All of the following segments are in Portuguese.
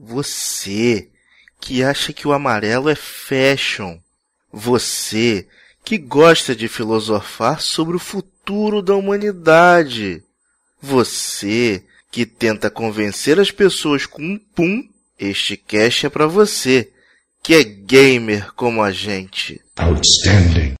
Você que acha que o amarelo é fashion. Você que gosta de filosofar sobre o futuro da humanidade. Você que tenta convencer as pessoas com um pum, este cast é para você, que é gamer como a gente. Outstanding.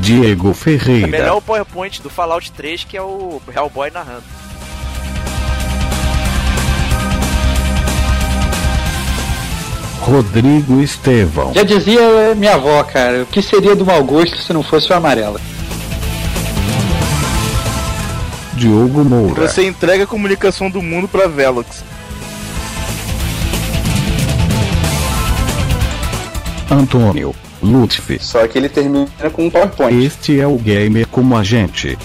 Diego Ferreira. É melhor o PowerPoint do Fallout 3 que é o Hellboy narrando. Rodrigo Estevão. Já dizia minha avó, cara, o que seria do mau gosto se não fosse o amarelo? Diogo Moura. Você entrega a comunicação do mundo para Velox. Antônio Lutfi. Só que ele termina com um PowerPoint. Este é o gamer como a gente.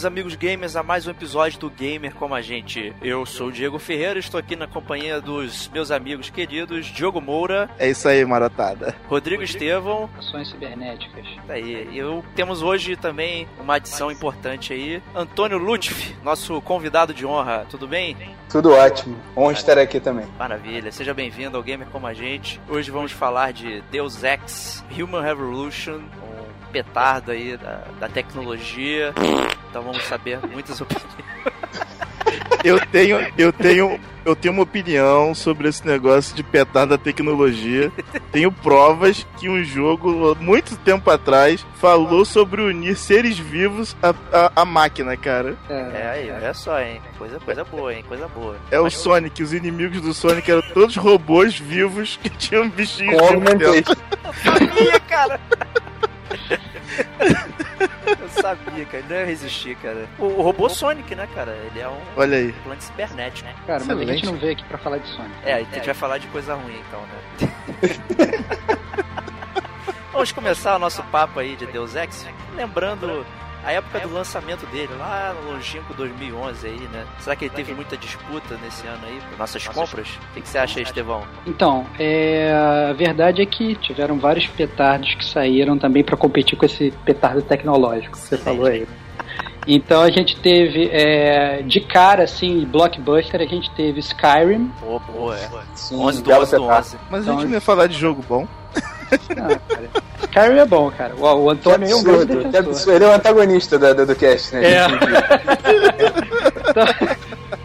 Bem-vindos, amigos gamers, a mais um episódio do Gamer Como a Gente. Eu sou o Diego Ferreira, estou aqui na companhia dos meus amigos queridos Diogo Moura. É isso aí, marotada. Rodrigo Estevão. Ações cibernéticas. Tá aí. E eu, temos hoje também uma adição importante aí. Antônio Lutfi, nosso convidado de honra. Tudo bem? Tudo ótimo. Honra estar aqui também. Maravilha. Seja bem-vindo ao Gamer Como a Gente. Hoje vamos falar de Deus Ex, Human Revolution, petardo aí da, da tecnologia. Então vamos saber muitas opiniões. Eu tenho, eu tenho, eu tenho uma opinião sobre esse negócio de petardo da tecnologia. Tenho provas que um jogo, muito tempo atrás, falou sobre unir seres vivos à, à, à máquina, cara. É, aí, olha só, hein? Coisa, coisa boa, hein? Coisa boa. É Mas o Sonic, os inimigos do Sonic eram todos robôs vivos que tinham bichinhos dentro. Eu sabia, cara! Eu sabia, cara. Não ia resistir, cara. O, o, robô Sonic, né, cara? Ele é um Olha aí. plano cibernético, né? Cara, mas a gente não veio aqui pra falar de Sonic. É, a gente é. vai falar de coisa ruim, então, né? Vamos começar o nosso papo aí de Deus Ex, lembrando a época do lançamento dele, lá no longínquo 2011 aí, né? Será que ele teve muita disputa nesse ano aí, por nossas compras? O que, que você acha aí, Estevão? Então, é, a verdade é que tiveram vários petardos que saíram também para competir com esse petardo tecnológico que você falou aí. Então a gente teve, é, de cara, assim, blockbuster, a gente teve Skyrim. Pô, pô, é. Sim, 11 do 11 do 11. Mas então, a gente não ia falar de jogo bom. Não, cara. Skyrim é bom, cara. O, o Antônio é um grande defensor. Ele é o antagonista da, do, do cast, né? É. então,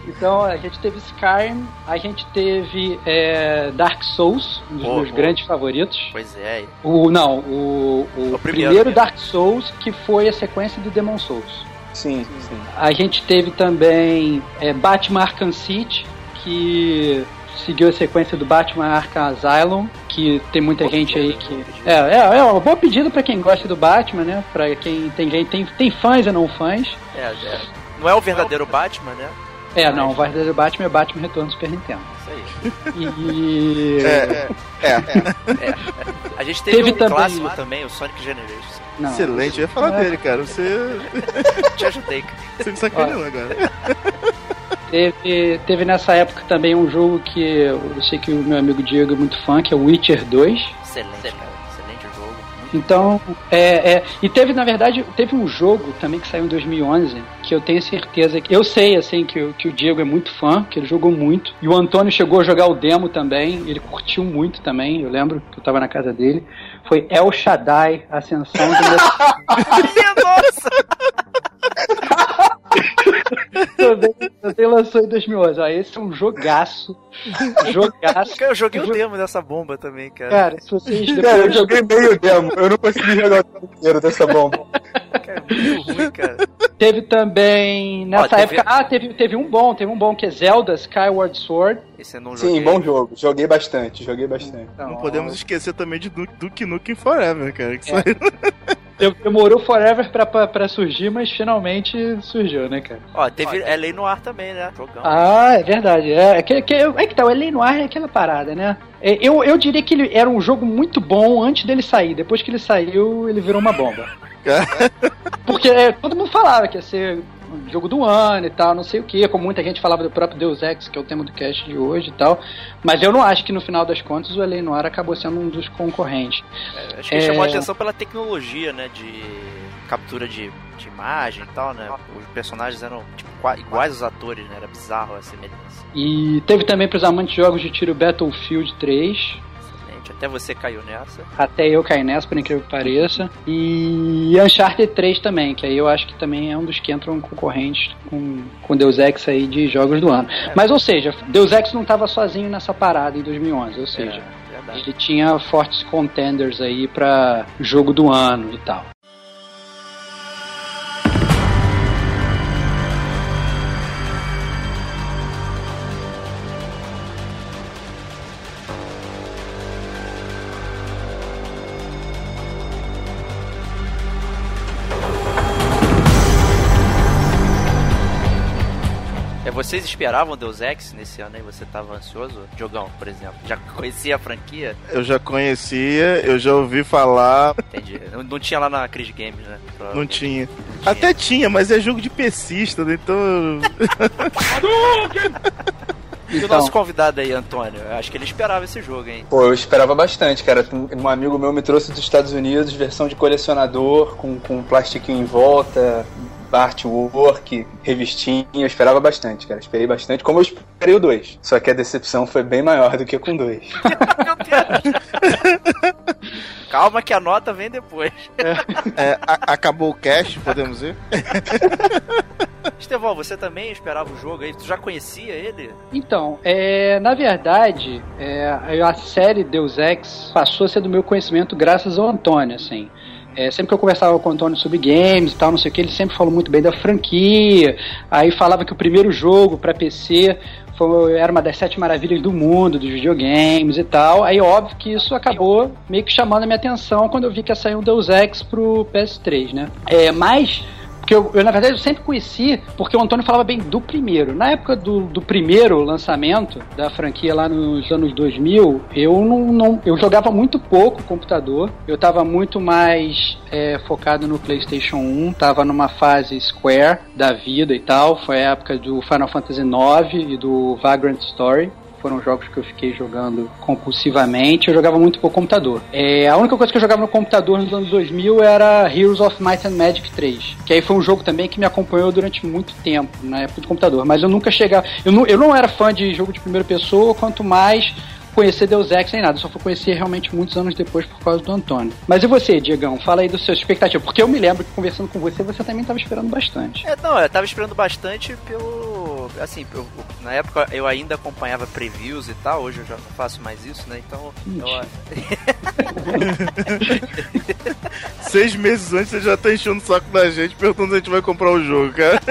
então, a gente teve Skyrim, a gente teve é, Dark Souls, um dos oh, meus oh. grandes favoritos. Pois é. O, não, o, o, o primeiro, primeiro Dark Souls, que foi a sequência do Demon Souls. Sim, sim. A gente teve também é, Batman Arkham City, que seguiu a sequência do Batman Arkham Asylum, que tem muita gente aí que. É, é, é uma boa pedida para quem gosta do Batman, né? Pra quem tem gente, tem, tem fãs e não fãs. É, é. Não é o verdadeiro Batman, né? É, não, o verdadeiro Batman é Batman Retorno do Super Nintendo. Isso aí. E. É, é, é. é. A gente teve, teve um também... clássico também, o Sonic Generations. Não, Excelente, eu ia falar dele, cara. Você. Te ajudei, cara. Você me sacaneou agora. Teve, teve nessa época também um jogo que eu sei que o meu amigo Diego é muito fã, que é o Witcher 2. Excelente, cara. Excelente jogo. Então, é, é, e teve, na verdade, teve um jogo também que saiu em 2011, que eu tenho certeza que. Eu sei, assim, que, que o Diego é muito fã, que ele jogou muito. E o Antônio chegou a jogar o demo também, ele curtiu muito também, eu lembro que eu tava na casa dele. Foi El Shaddai, Ascensão do. Nossa! também, também lançou em 2011. Ó, esse é um jogaço. Jogaço. eu joguei o demo dessa bomba também, cara. Cara, se vocês depois... Cara, eu joguei meio demo. Eu não consegui jogar o tempo inteiro dessa bomba. É muito ruim, cara. Teve também, nessa Ó, teve- época, ah, teve, teve um bom, teve um bom que é Zelda Skyward Sword. Esse eu não joguei. Sim, bom jogo. Joguei bastante, joguei bastante. Então, Não podemos esquecer também de Duke, Duke Nukem Forever, cara. Que É. saiu. Demorou forever pra, pra, pra surgir, mas finalmente surgiu, né, cara? Ó, teve LA no ar também, né? Jogão. Ah, é verdade. É, é, que, que, é que tá, o L.A. Noir é aquela parada, né? É, Eu, eu diria que ele era um jogo muito bom antes dele sair. Depois que ele saiu, ele virou uma bomba. Porque é, todo mundo falava que ia ser jogo do ano e tal, não sei o que, como muita gente falava do próprio Deus Ex, que é o tema do cast de hoje e tal. Mas eu não acho que no final das contas o L.A. Noir acabou sendo um dos concorrentes. É, acho que é- chamou a atenção pela tecnologia, né? De captura de, de imagem e tal, né? Os personagens eram tipo, iguais aos atores, né? Era bizarro a semelhança. E teve também para os amantes de jogos de tiro Battlefield 3. Excelente. Até você caiu nessa. Até eu caí nessa, por incrível que pareça. E Uncharted 3 também, que aí eu acho que também é um dos que entram concorrentes com, com Deus Ex aí de jogos do ano. Mas, ou seja, Deus Ex não estava sozinho nessa parada em 2011, ou seja, É, ele tinha fortes contenders aí pra jogo do ano e tal. Vocês esperavam Deus Ex nesse ano aí? Você tava ansioso? Jogão, por exemplo. Já conhecia a franquia? Eu já conhecia, eu já ouvi falar, Entendi. Não, não tinha lá na Cris Games, né? Não tinha. não tinha. Até tinha, mas é jogo de PCista, né? Então. E o Então, nosso convidado aí, Antônio? Eu acho que ele esperava esse jogo, hein? Pô, eu esperava bastante, cara. Um amigo meu me trouxe dos Estados Unidos, versão de colecionador, com, com plastiquinho em volta, artwork, revistinha. Eu esperava bastante, cara. Esperei bastante, como eu esperei o 2. Só que a decepção foi bem maior do que com o 2. Meu Deus! Calma que a nota vem depois. É, a- acabou o cast, podemos ir? Estevão, você também esperava o jogo aí? Tu já conhecia ele? Então, é, na verdade, é, a série Deus Ex passou a ser do meu conhecimento graças ao Antônio, assim. É, sempre que eu conversava com o Antônio sobre games e tal, não sei o que, ele sempre falou muito bem da franquia. Aí falava que o primeiro jogo para PC foi, era uma das sete maravilhas do mundo, dos videogames e tal. Aí, óbvio que isso acabou meio que chamando a minha atenção quando eu vi que ia sair um Deus Ex pro PS3, né? É, mas porque eu, eu, na verdade, eu sempre conheci, porque o Antônio falava bem do primeiro. Na época do, do primeiro lançamento da franquia lá nos anos 2000, eu não, não eu jogava muito pouco computador. Eu tava muito mais é, focado no PlayStation 1, tava numa fase Square da vida e tal. Foi a época do Final Fantasy IX e do Vagrant Story foram jogos que eu fiquei jogando compulsivamente. Eu jogava muito por computador. É, a única coisa que eu jogava no computador nos anos 2000 era Heroes of Might and Magic 3, que aí foi um jogo também que me acompanhou durante muito tempo na época do computador. Mas eu nunca chegava, eu não, eu não era fã de jogo de primeira pessoa, quanto mais conhecer Deus Ex nem nada, só fui conhecer realmente muitos anos depois por causa do Antônio. Mas e você, Diegão? Fala aí dos seus expectativas, porque eu me lembro que conversando com você, você também estava esperando bastante. É, não, eu tava esperando bastante pelo. Assim, eu- na época eu ainda acompanhava previews e tal, hoje eu já não faço mais isso, né? Então. Eu, Seis meses antes você já tá enchendo o saco da gente perguntando se a gente vai comprar o jogo, cara.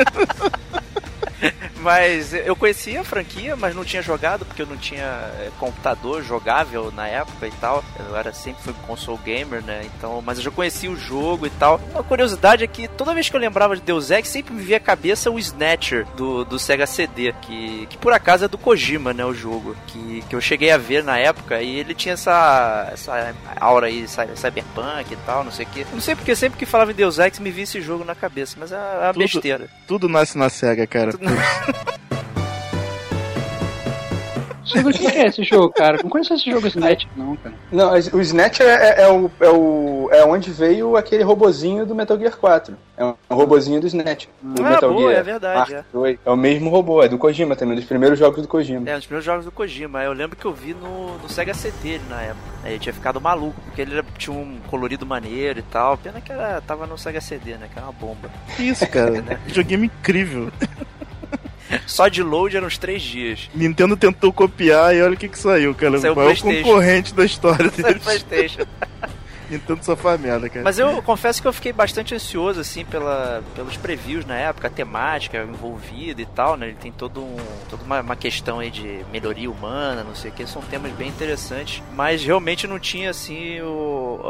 Mas eu conhecia a franquia, mas não tinha jogado porque eu não tinha é, computador jogável na época e tal. Eu era sempre fui console gamer, né? Então, mas eu já conhecia o jogo e tal. Uma curiosidade é que toda vez que eu lembrava de Deus Ex, sempre me via à cabeça o Snatcher do, do Sega CD, que, que por acaso é do Kojima, né? O jogo. Que, que eu cheguei a ver na época e ele tinha essa, essa aura aí, cy- cyberpunk e tal, não sei o que. Não sei porque sempre que falava em Deus Ex me via esse jogo na cabeça, mas é uma Tudo- besteira. Tudo nasce na SEGA, cara. Tudo- O que é esse jogo, cara? Não conheço esse jogo Snatch, não, cara. Não, o Snatcher é, é o, é o. É onde veio aquele robozinho do Metal Gear 4. É um robozinho do Snatcher. Do Ah, Metal boa, Gear é verdade, é. É o mesmo robô, é do Kojima também, um dos primeiros jogos do Kojima. É, um dos primeiros jogos do Kojima. Eu lembro que eu vi no, no Sega CD ele na época. Aí eu tinha ficado maluco, porque ele tinha um colorido maneiro e tal. Pena que era, tava no Sega CD, né? Que era uma bomba. Que isso, cara? Videogame incrível. Só de load eram uns três dias. Nintendo tentou copiar e olha o que que saiu, cara. Saiu o maior concorrente da história deles. Playstation. Nintendo só faz merda, cara. Mas eu confesso que eu fiquei bastante ansioso, assim, pela, pelos previews na época, a temática envolvida e tal, né? Ele tem todo um, toda uma, uma questão aí de melhoria humana, não sei o que, são temas bem interessantes, mas realmente não tinha, assim, o,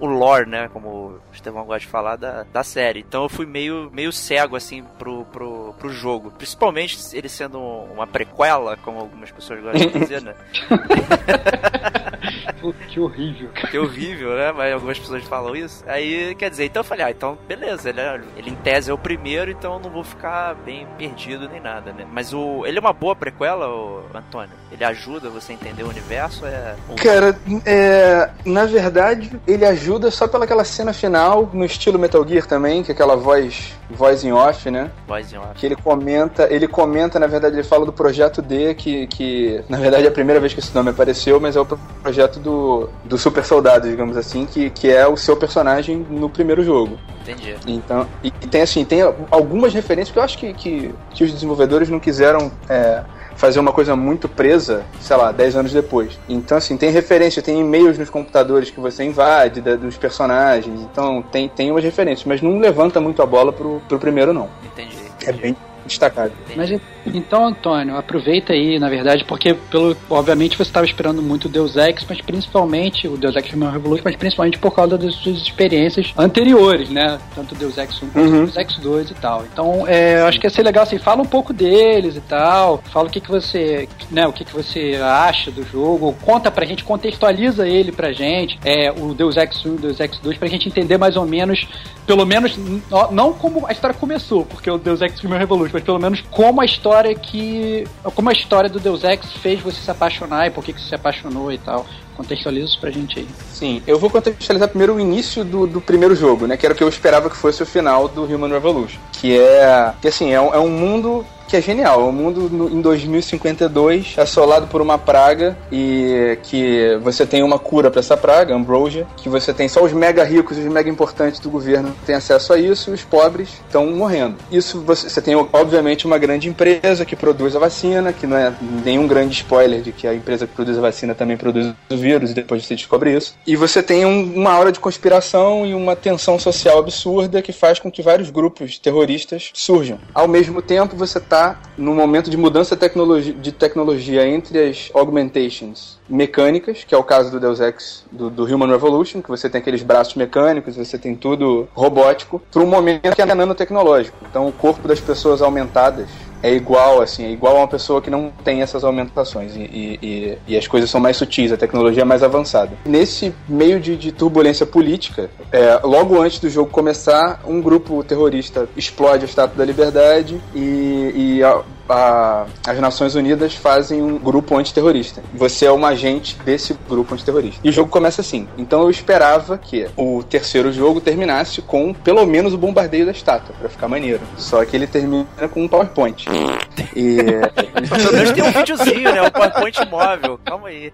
o lore, né? Como o Estevão gosta de falar, da, da série. Então eu fui meio, meio cego, assim, pro, pro, pro jogo. Principalmente ele sendo uma prequela, como algumas pessoas gostam de dizer, né? que horrível. Que horrível, né? Mas algumas pessoas falam isso. Aí, quer dizer, então eu falei, ah, então beleza, ele, é, ele em tese é o primeiro, então eu não vou ficar bem perdido nem nada, né? Mas o, ele é uma boa prequela, o Antônio? Ele ajuda você a entender o universo? É... Cara, é, na verdade, ele ajuda só pelaquela cena final, no estilo Metal Gear também, que é aquela voz, voz em off, né? Voz em off. Que ele comenta, ele comenta, na verdade, ele fala do projeto D, que, que na verdade é a primeira vez que esse nome apareceu, mas é o projeto do, do super soldado, digamos assim, que, que é o seu personagem no primeiro jogo. Entendi. Então, e, e tem assim, tem algumas referências que eu acho que, que, que os desenvolvedores não quiseram é, fazer uma coisa muito presa, sei lá, 10 anos depois. Então, assim, tem referência, tem e-mails nos computadores que você invade, da, dos personagens, então tem, tem umas referências, mas não levanta muito a bola pro, pro primeiro, não. Entendi. É bem destacado. Mas então, Antônio, aproveita aí, na verdade, porque pelo, obviamente você estava esperando muito o Deus Ex, mas principalmente o Deus Ex Human Revolution, mas principalmente por causa das suas experiências anteriores, né? Tanto o Deus Ex 1 quanto o Uhum. Deus Ex 2 e tal. Então, é, eu acho que ia ser legal assim, fala um pouco deles e tal, fala o que que você, né, o que que você acha do jogo, conta pra gente, contextualiza ele pra gente, é, o Deus Ex 1 e o Deus Ex 2, pra gente entender mais ou menos, pelo menos, não como a história começou, porque o Deus Ex Human Revolution, pelo menos como a história que. Como a história do Deus Ex fez você se apaixonar e por que, que você se apaixonou e tal. Contextualiza isso pra gente aí. Sim, eu vou contextualizar primeiro o início do, do primeiro jogo, né? Que era o que eu esperava que fosse o final do Human Revolution. Que é. Que assim, é um, é um mundo que é genial. É um mundo no- em 2052 assolado por uma praga e que você tem uma cura pra essa praga, Ambrosia, que você tem só os mega ricos e os mega importantes do governo têm acesso a isso e os pobres estão morrendo. Isso você, você tem, obviamente, uma grande empresa que produz a vacina, que não é nenhum grande spoiler de que a empresa que produz a vacina também produz o vírus e depois você descobre isso. E você tem um- uma aura de conspiração e uma tensão social absurda que faz com que vários grupos terroristas surjam. Ao mesmo tempo, você está num momento de mudança de tecnologia entre as augmentations mecânicas, que é o caso do Deus Ex, do, do Human Revolution, que você tem aqueles braços mecânicos, você tem tudo robótico, para um momento que é nanotecnológico. Então, o corpo das pessoas aumentadas é igual, assim, é igual a uma pessoa que não tem essas aumentações e, e, e- e as coisas são mais sutis, a tecnologia é mais avançada. Nesse meio de, de turbulência política, é, logo antes do jogo começar, um grupo terrorista explode a Estátua da Liberdade e, e a- as Nações Unidas fazem um grupo antiterrorista. Você é uma agente desse grupo antiterrorista. E o jogo começa assim. Então eu esperava que o terceiro jogo terminasse com pelo menos o bombardeio da estátua, pra ficar maneiro. Só que ele termina com um PowerPoint. E Pelo menos tem um videozinho, né? Um PowerPoint móvel. Calma aí.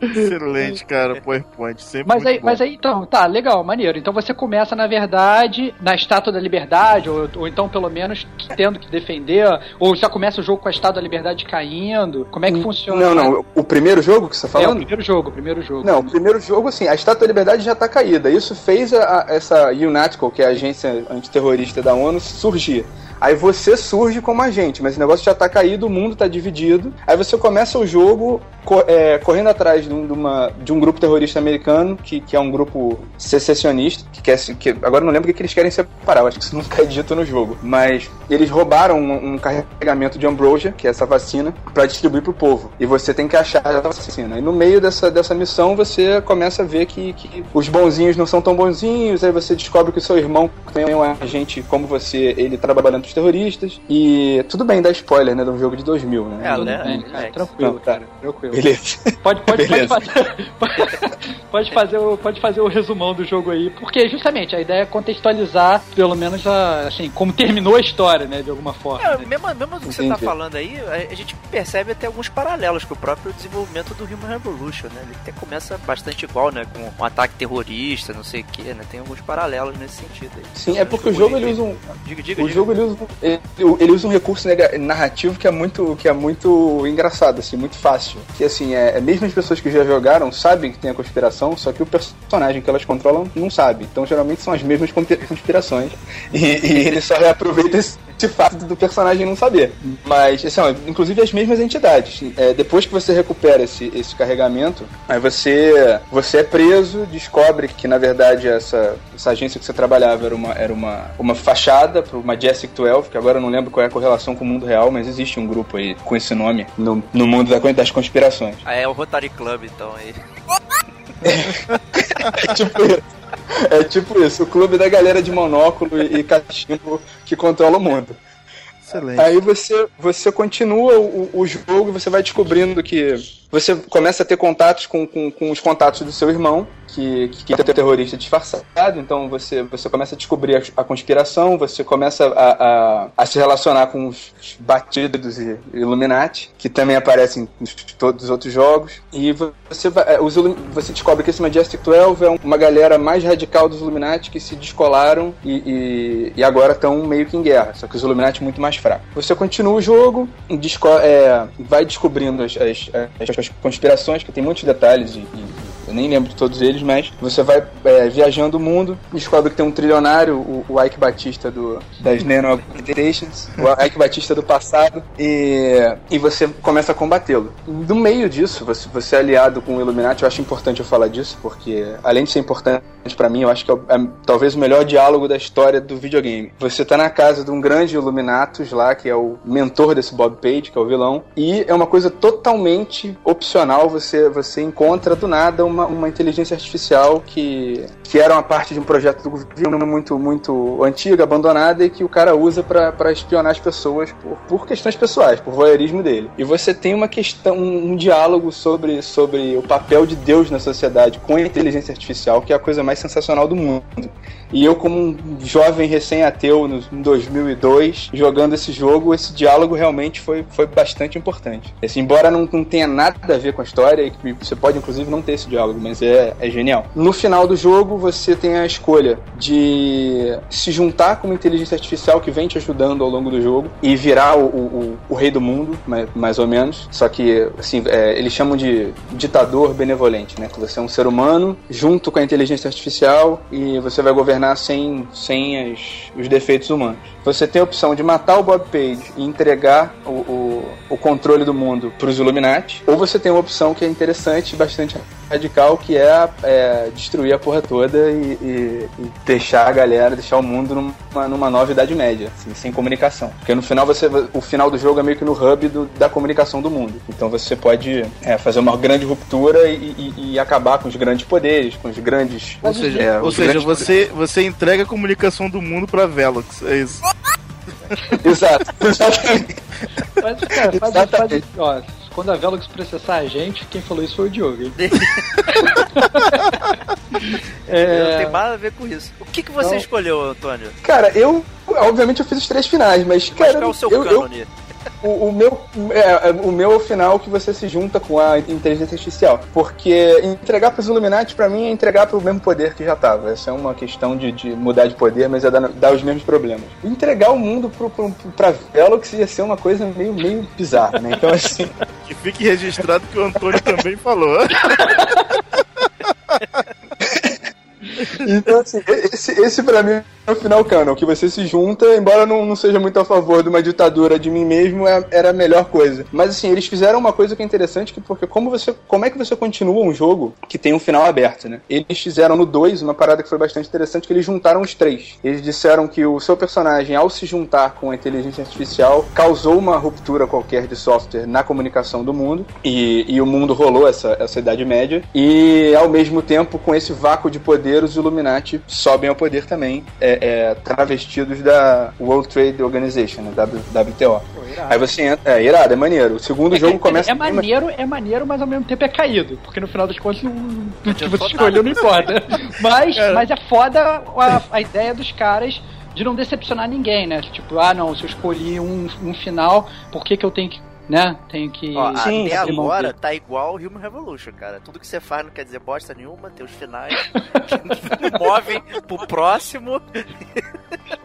Excelente, cara. PowerPoint. Sempre Mas muito aí, bom. mas aí, então, tá, legal, maneiro. Então você começa, na verdade, na Estátua da Liberdade, ou, ou então, pelo menos, tendo que defender, ou já começa o jogo com a Estátua da Liberdade caindo. Como é que funciona? Não, não. O primeiro jogo que você tá É o falando? primeiro jogo, o primeiro jogo. Não, o primeiro jogo, assim, a Estátua da Liberdade já tá caída. Isso fez a- a- essa UNATCO, que é a agência antiterrorista da ONU, surgir. Aí você surge como agente, mas o negócio já tá caído, o mundo tá dividido. Aí você começa o jogo co- é, correndo atrás de um, de uma- de um grupo terrorista americano, que, que é um grupo secessionista, que quer. Que, agora não lembro o que, que eles querem separar, eu acho que isso nunca é dito no jogo. Mas eles roubaram um, um carregamento de Ambrosia, que é essa vacina, pra distribuir pro povo. E você tem que achar a vacina. E no meio dessa, dessa missão você começa a ver que, que os bonzinhos não são tão bonzinhos, aí você descobre que o seu irmão também é um agente como você, ele trabalhando terroristas. E tudo bem dar spoiler, né, de um jogo de 2000, né? É, né? bem, cara, É. tranquilo, Não, cara, tranquilo. Beleza. Pode, pode, pode, Beleza. fazer, pode, fazer o, pode fazer o resumão do jogo aí, porque justamente a ideia é contextualizar, pelo menos, a, assim, como terminou a história, né, de alguma forma. É, né? mesmo, mesmo do que você tá falando aí, a, a gente percebe até alguns paralelos com o próprio desenvolvimento do Human Revolution, né? Ele até começa bastante igual, né? Com um ataque terrorista, não sei o que, né? Tem alguns paralelos nesse sentido aí. Sim, é porque o jogo ele usa um, Diga, diga, O diga. jogo ele usa, ele, ele usa um recurso narrativo que é muito que é muito engraçado, assim, muito fácil. Que assim, é, é mesmo as pessoas que já jogaram sabem que tem a conspiração, só que o personagem que elas controlam não sabe. Então geralmente são as mesmas conspirações. E, e ele só reaproveita esse fato do personagem não saber. Mas, assim, ó, inclusive as mesmas entidades. É, depois que você recupera esse, esse carregamento, aí você, você é preso, descobre que na verdade essa, essa agência que você trabalhava era uma, era uma, uma fachada para uma Jessic 12, que agora eu não lembro qual é a correlação com o mundo real, mas existe um grupo aí com esse nome no, no mundo das conspirações. Ah, é o Rotary Club, então. Aí. é tipo isso. É tipo isso, o clube da galera de monóculo e cachimbo que controla o mundo. Excelente. Aí você, você continua o, o jogo, você vai descobrindo que você começa a ter contatos com, com, com os contatos do seu irmão, que, que é terrorista disfarçado, então você, você começa a descobrir a, a conspiração, você começa a, a, a, se relacionar com os batidos e Illuminati, que também aparecem em todos os outros jogos, e você, é, os, você descobre que esse Majestic 12 é uma galera mais radical dos Illuminati que se descolaram e, e, e agora estão meio que em guerra, só que os Illuminati muito mais fracos. Você continua o jogo, desco é, vai descobrindo as, as, as conspirações, que tem muitos detalhes e, e eu nem lembro de todos eles, mas você vai é, viajando o mundo, descobre que tem um trilionário, o, o Ike Batista do, das Nano Agitations, o Ike Batista do passado, e, e você começa a combatê-lo. No meio disso, você, você é aliado com o Illuminati, eu acho importante eu falar disso, porque além de ser importante para mim, eu acho que é, é, talvez o melhor diálogo da história do videogame. Você tá na casa de um grande Illuminatus lá, que é o mentor desse Bob Page, que é o vilão, e é uma coisa totalmente opcional, você, você encontra do nada uma uma, uma inteligência artificial que, que era uma parte de um projeto do governo muito, muito antigo, abandonada, e que o cara usa para espionar as pessoas por, por questões pessoais, por voyeurismo dele. E você tem uma questão, um, um diálogo sobre, sobre o papel de Deus na sociedade com a inteligência artificial, que é a coisa mais sensacional do mundo. E eu, como um jovem recém-ateu em 2002, jogando esse jogo, esse diálogo realmente foi, foi bastante importante. Esse, embora não, não tenha nada a ver com a história, e você pode inclusive não ter esse diálogo, mas é, é genial. No final do jogo, você tem a escolha de se juntar com uma inteligência artificial que vem te ajudando ao longo do jogo e virar o, o, o rei do mundo, mais, mais, ou menos. Só que, assim, é, eles chamam de ditador benevolente, né? Que você é um ser humano junto com a inteligência artificial e você vai governar governar sem, sem as, os defeitos humanos. Você tem a opção de matar o Bob Page e entregar o, o, o controle do mundo para os Illuminati, ou você tem uma opção que é interessante e bastante radical, que é, é, destruir a porra toda e, e, e, deixar a galera, deixar o mundo numa, numa nova Idade Média, assim, sem comunicação. Porque no final você. O final do jogo é meio que no hub do, da comunicação do mundo. Então você pode é, fazer uma grande ruptura e, e, acabar com os grandes poderes, com os grandes. Ou seja, é, ou seja você, você entrega a comunicação do mundo pra Velox, é isso. Exato, exatamente. Mas, cara, faz, Exatamente. Faz, ó, quando a Velox processar a gente, quem falou isso foi o Diogo, hein? é... Não tem nada a ver com isso. O que, que você Não. escolheu, Antônio? Cara, eu. Obviamente eu fiz os três finais, mas. Cara, qual é o seu eu, cânone? Eu o, o, meu é, é, o meu é final que você se junta com a inteligência artificial. Porque entregar para os Illuminati, para mim, é entregar para o mesmo poder que já tava. Essa é uma questão de, de mudar de poder, mas é dar, dar os mesmos problemas. Entregar o mundo para Velox ia ser uma coisa meio, meio bizarra, né? Então, assim. que fique registrado que o Antônio também falou. Então, assim, esse, esse pra mim é o final canon, que você se junta, embora não, não seja muito a favor de uma ditadura de mim mesmo, é, era a melhor coisa. Mas assim, eles fizeram uma coisa que é interessante, que porque como você. Como é que você continua um jogo que tem um final aberto, né? Eles fizeram no 2 uma parada que foi bastante interessante, que eles juntaram os três. Eles disseram que o seu personagem, ao se juntar com a inteligência artificial, causou uma ruptura qualquer de software na comunicação do mundo, e, e o mundo rolou essa, essa Idade Média, e ao mesmo tempo, com esse vácuo de poder, os Illuminati sobem ao poder também. É, é, travestidos da World Trade Organization, né, WTO. Pô, Aí você entra, é irado, é maneiro. O segundo é jogo começa. É maneiro, é maneiro, mas ao mesmo tempo é caído, porque no final das contas o que você escolheu não importa. Mas, é. mas é foda a, a ideia dos caras de não decepcionar ninguém, né? Tipo, ah, não, se eu escolhi um, um final, por que, que eu tenho que né? Tenho que. Ó, Sim, até agora tá igual Human Revolution, cara. Tudo que você faz não quer dizer bosta nenhuma, tem os finais que movem pro próximo.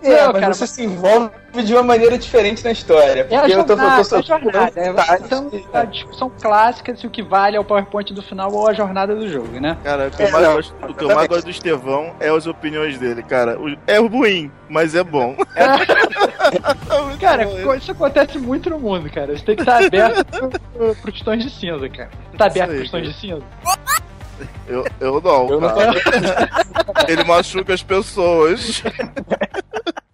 É, Não, mas cara, você se envolve de uma maneira diferente na história. É a Porque eu tô, jornada, eu tô é a jornada. É então, a discussão clássica se o que vale é o PowerPoint do final ou a jornada do jogo, né? Cara, o que eu É, mais, gosto, o que eu mais gosto do Estevão é as opiniões dele, cara. O- É ruim, mas é bom. Cara, co- isso acontece muito no mundo, cara. Você tem que estar aberto pro, pro, pros tons de cinza, cara. Tá aberto aí, pros tons cara. de cinza? Eu, eu não, Eu não cara. Ele machuca as pessoas.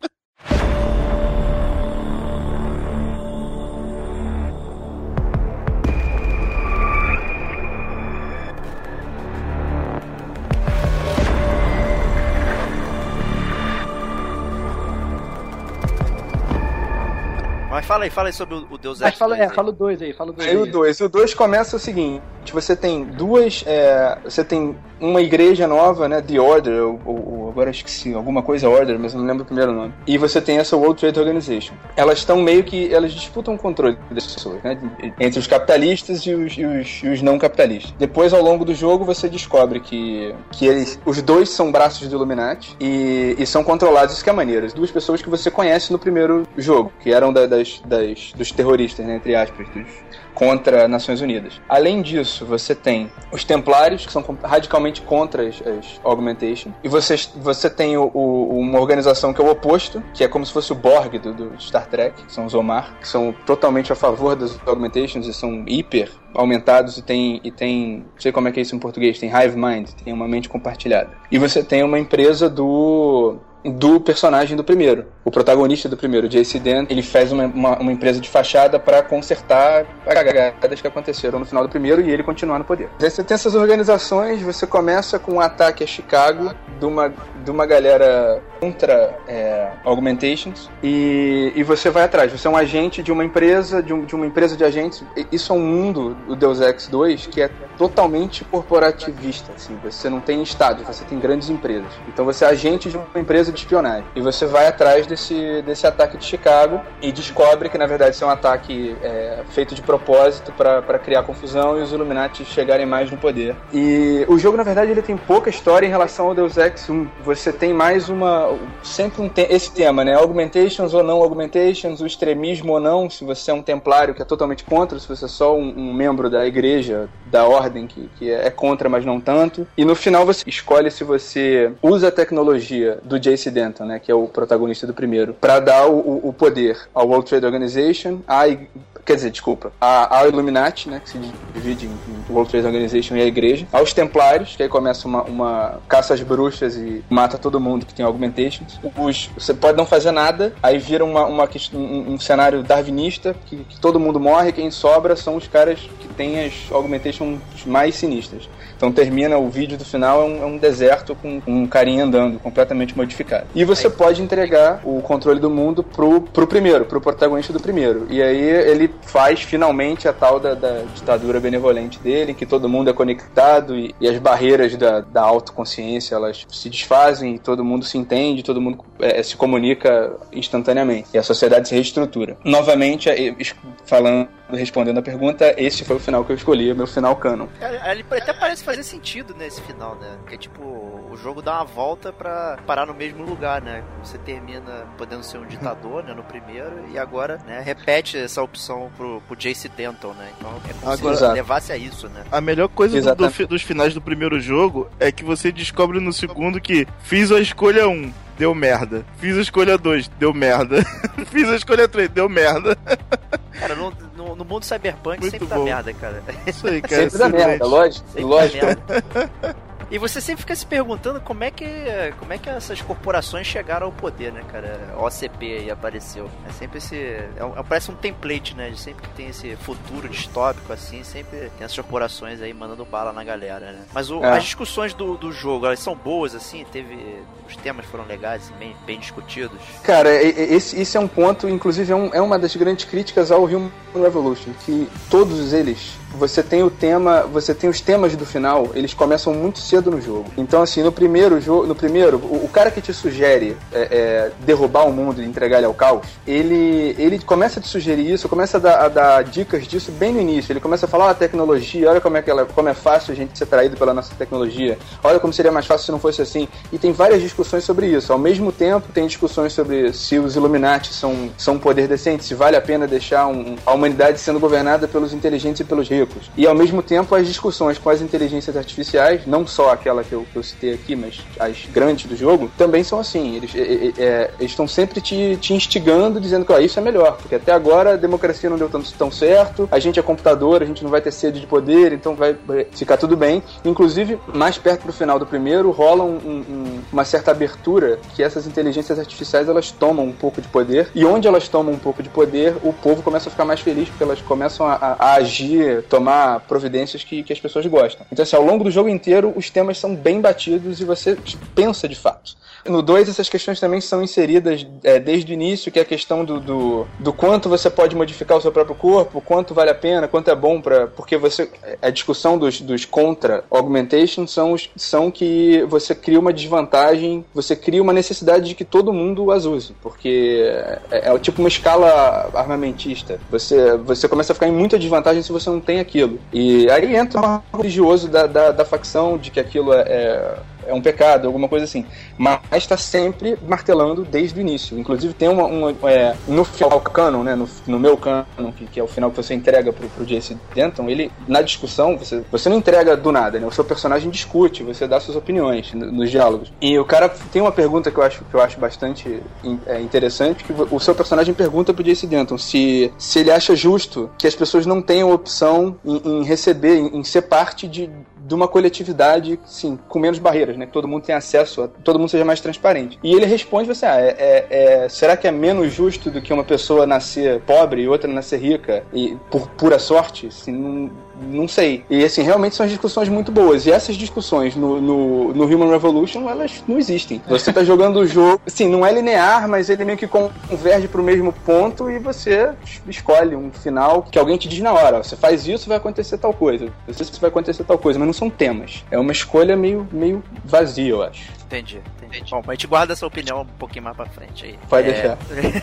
Mas fala aí, fala aí sobre o, o Deus Mas Ex. fala, 2 é, aí. fala o 2 aí, fala o 2 Aí o 2. O 2 começa o seguinte: você tem duas. é, você tem uma igreja nova, né? The Order, ou, ou- agora esqueci, alguma coisa Order, mas não lembro o primeiro nome. E você tem essa World Trade Organization. Elas estão meio que. Elas disputam o controle das pessoas, né? Entre os capitalistas e os, e os- e os não capitalistas. Depois, ao longo do jogo, você descobre que, que eles. Os dois são braços do Illuminati e, e são controlados, isso que é maneiro. As duas pessoas que você conhece no primeiro jogo, que eram da- das, das, dos terroristas, né, entre aspas, dos, contra Nações Unidas. Além disso, você tem os Templários, que são radicalmente contra as, as Augmentation, e você, você tem o- o- uma organização que é o oposto, que é como se fosse o Borg do, do Star Trek, que são os Omar, que são totalmente a favor das Augmentations e são hiper aumentados e tem, e tem, não sei como é que é isso em português, tem Hive Mind, tem uma mente compartilhada. E você tem uma empresa do do personagem do primeiro. O protagonista do primeiro, J.C. Dent, ele fez uma, uma, uma empresa de fachada para consertar as cagadas que aconteceram no final do primeiro e ele continuar no poder. Aí você tem essas organizações, você começa com um ataque a Chicago de uma, de uma galera contra é, Augmentations e, e você vai atrás. Você é um agente de uma empresa, de, um- de uma empresa de agentes. Isso é um mundo, o Deus Ex 2, que é totalmente corporativista. Assim. Você não tem estados, você tem grandes empresas. Então você é agente de uma empresa de espionagem. E você vai atrás desse, desse ataque de Chicago e descobre que na verdade isso é um ataque é, feito de propósito para criar confusão e os Illuminati chegarem mais no poder. E o jogo, na verdade, ele tem pouca história em relação ao Deus Ex 1. Você tem mais uma. Sempre um te esse tema, né? Augmentations ou não augmentations, o extremismo ou não, se você é um templário que é totalmente contra, se você é só um, um membro da igreja, da ordem que, que é contra, mas não tanto. E no final você escolhe se você usa a tecnologia do J.C. Denton, né? Que é o protagonista do primeiro, para dar o, o- poder ao World Trade Organization, ig- Quer dizer, desculpa, a- Illuminati, né, que se divide em, em World Trade Organization e a igreja, aos Templários, que aí começa uma, uma caça às bruxas e mata todo mundo que tem Augmentations. Os, você pode não fazer nada, aí vira uma, uma um, um cenário darwinista, que, que todo mundo morre, quem sobra são os caras que têm as Augmentations mais sinistras. Então termina o vídeo do final, é um, é um deserto com, com um carinha andando, completamente modificado. E você pode entregar o controle do mundo pro, pro primeiro, pro protagonista do primeiro. E aí ele faz finalmente a tal da, da ditadura benevolente dele, que todo mundo é conectado e, e as barreiras da, da autoconsciência elas se desfazem e todo mundo se entende, todo mundo é, se comunica instantaneamente. E a sociedade se reestrutura. Novamente, é, falando, respondendo a pergunta, esse foi o final que eu escolhi, meu final canon. É, Ele até parece fazer sentido nesse final, né? Porque, tipo, o jogo dá uma volta pra parar no mesmo lugar, né? Você termina podendo ser um ditador, né? No primeiro, e agora, né? Repete essa opção pro, pro Jace Denton, né? Então é como Agora- se levasse a isso, né? A melhor coisa do- do dos finais do primeiro jogo é que você descobre no segundo que fiz a escolha 1, deu merda. Fiz a escolha 2, deu merda. fiz a escolha 3, deu merda. Cara, no, no, no mundo cyberpunk Muito sempre dá bom. merda, cara. Isso aí, cara. Sempre dá merda, lógico. Sempre lógico. dá merda. E você sempre fica se perguntando como é que como é que essas corporações chegaram ao poder, né, cara? OCP aí apareceu. É sempre esse. É um- parece um template, né? De sempre que tem esse futuro distópico, assim, sempre tem essas corporações aí mandando bala na galera, né? Mas o- É. as discussões do, do jogo, elas são boas, assim, teve. Os temas foram legais, bem, bem discutidos. Cara, e- e- esse, esse é um ponto, inclusive é, um- é uma das grandes críticas ao Human Revolution, que todos eles você tem o tema, você tem os temas do final, eles começam muito cedo no jogo. Então, assim, no primeiro jogo, no primeiro, o, o cara que te sugere é, é, derrubar o mundo e entregar ele ao caos, ele, ele começa a te sugerir isso, começa a dar, a dar dicas disso bem no início. Ele começa a falar ah, a tecnologia, olha como é, que ela, como é fácil a gente ser traído pela nossa tecnologia, olha como seria mais fácil se não fosse assim. E tem várias discussões sobre isso. Ao mesmo tempo, tem discussões sobre se os Illuminati são, são um poder decente, se vale a pena deixar um, a humanidade sendo governada pelos inteligentes e pelos ricos. E ao mesmo tempo, as discussões com as inteligências artificiais, não só aquela que eu, que eu citei aqui, mas as grandes do jogo, também são assim. Eles é, estão sempre te, te instigando, dizendo que ó, isso é melhor, porque até agora a democracia não deu tanto tão certo, a gente é computador, a gente não vai ter sede de poder, então vai ficar tudo bem. Inclusive, mais perto do final do primeiro, rola um, um, uma certa abertura que essas inteligências artificiais elas tomam um pouco de poder, e onde elas tomam um pouco de poder, o povo começa a ficar mais feliz, porque elas começam a, a agir, tomar providências que, que as pessoas gostam. Então, assim, ao longo do jogo inteiro, os temas são bem batidos e você pensa de fato. No 2, essas questões também são inseridas é, desde o início, que é a questão do, do, do, quanto você pode modificar o seu próprio corpo, quanto vale a pena, quanto é bom para Porque você. A discussão dos, dos contra augmentation são, os, são que você cria uma desvantagem, você cria uma necessidade de que todo mundo as use. Porque é, é tipo uma escala armamentista. Você, você começa a ficar em muita desvantagem se você não tem aquilo. E aí entra o religioso da, da, da facção de que aquilo é, é um pecado, alguma coisa assim. Mas está sempre martelando desde o início. Inclusive tem uma, uma é, no final canon, né, no, no meu canon, que, que, é o final que você entrega pro, pro Jace Denton, ele, na discussão, você, você não entrega do nada, né? O seu personagem discute, você dá suas opiniões nos diálogos. E o cara tem uma pergunta que eu acho, que eu acho bastante é, interessante, que o seu personagem pergunta pro Jace Denton se, se ele acha justo que as pessoas não tenham opção em, em receber, em, em ser parte de, de uma coletividade, sim, com menos barreiras, né? Que todo mundo tenha acesso, a, todo mundo seja mais transparente. E ele responde você, ah, é, é, é, será que é menos justo do que uma pessoa nascer pobre e outra nascer rica e por pura sorte? Assim, não, não sei. E assim, realmente são discussões muito boas. E essas discussões no, no, no Human Revolution, elas não existem. Você tá jogando o jogo, assim, não é linear, mas ele meio que converge pro mesmo ponto e você escolhe um final que alguém te diz na hora. Você faz isso, vai acontecer tal coisa. Você vai acontecer tal coisa, mas não são temas. É uma escolha meio, meio vazia, eu acho. Entendi, entendi. Bom, a gente guarda essa opinião um pouquinho mais pra frente aí. Pode é... deixar.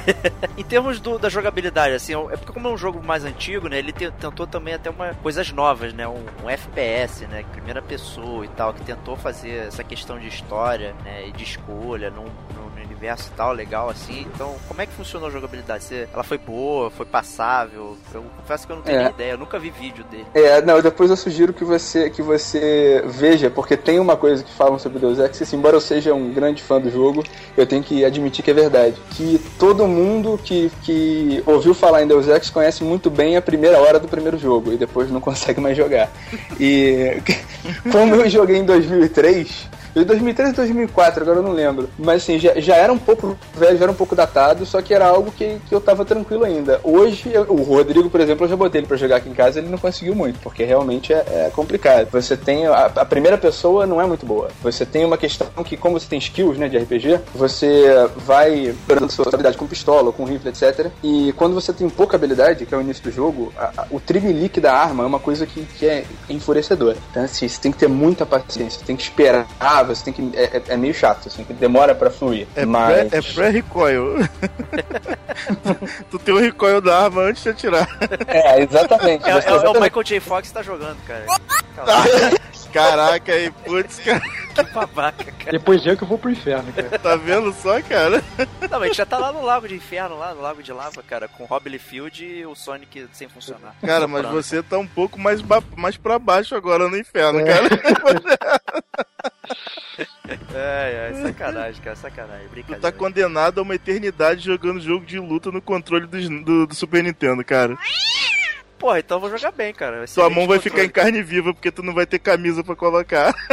em termos do, da jogabilidade, assim, é porque como é um jogo mais antigo, né, ele tentou também até uma coisas novas, né, um, um, FPS, né, primeira pessoa e tal, que tentou fazer essa questão de história, né, e de escolha num, num universo tal, legal assim. Então, como é que funcionou a jogabilidade? Você, ela foi boa, foi passável? Eu confesso que eu não tenho é. ideia, eu nunca vi vídeo dele. É, não, depois eu sugiro que você que você veja, porque tem uma coisa que falam sobre Deus Ex, assim, embora eu seja um grande fã do jogo, eu tenho que admitir que é verdade. Que todo mundo que, que ouviu falar em Deus Ex conhece muito bem a primeira hora do primeiro jogo e depois não consegue mais jogar. E como eu joguei em 2003, de 2003 e 2004, agora eu não lembro. Mas assim, já, já era um pouco velho, já era um pouco datado, só que era algo que, que eu tava tranquilo ainda. Hoje, eu, o Rodrigo, por exemplo, eu já botei ele pra jogar aqui em casa, ele não conseguiu muito, porque realmente é, é complicado. Você tem. A, a, primeira pessoa não é muito boa. Você tem uma questão que, como você tem skills, né, de RPG, você vai dando sua habilidade com pistola, com rifle, etc. E quando você tem pouca habilidade, que é o início do jogo, a, a, o da arma é uma coisa que, que é enfurecedora. Então, assim, você tem que ter muita paciência, você tem que esperar você tem que. É, é, é meio chato, assim, que demora pra fluir. É mas... é pré-recoil. tu tem o recoil da arma antes de atirar. É, exatamente. É, é, é o Michael J. Fox que tá jogando, cara. Caraca, aí, putz, cara. Que babaca, cara. Depois eu que eu vou pro inferno, cara. Tá vendo só, cara? Não, mas a gente já tá lá no Lago de Inferno, lá no Lago de Lava, cara, com Rob Field e o Sonic sem funcionar. Cara, mas você tá um pouco mais, mais pra baixo agora no inferno, é. cara. É, é, sacanagem, cara, sacanagem. Brincadeira. Tu tá condenado a uma eternidade jogando jogo de luta no controle do, do, do Super Nintendo, cara. Porra, então eu vou jogar bem, cara. Tua mão vai ficar em carne viva porque tu não vai ter camisa pra colocar.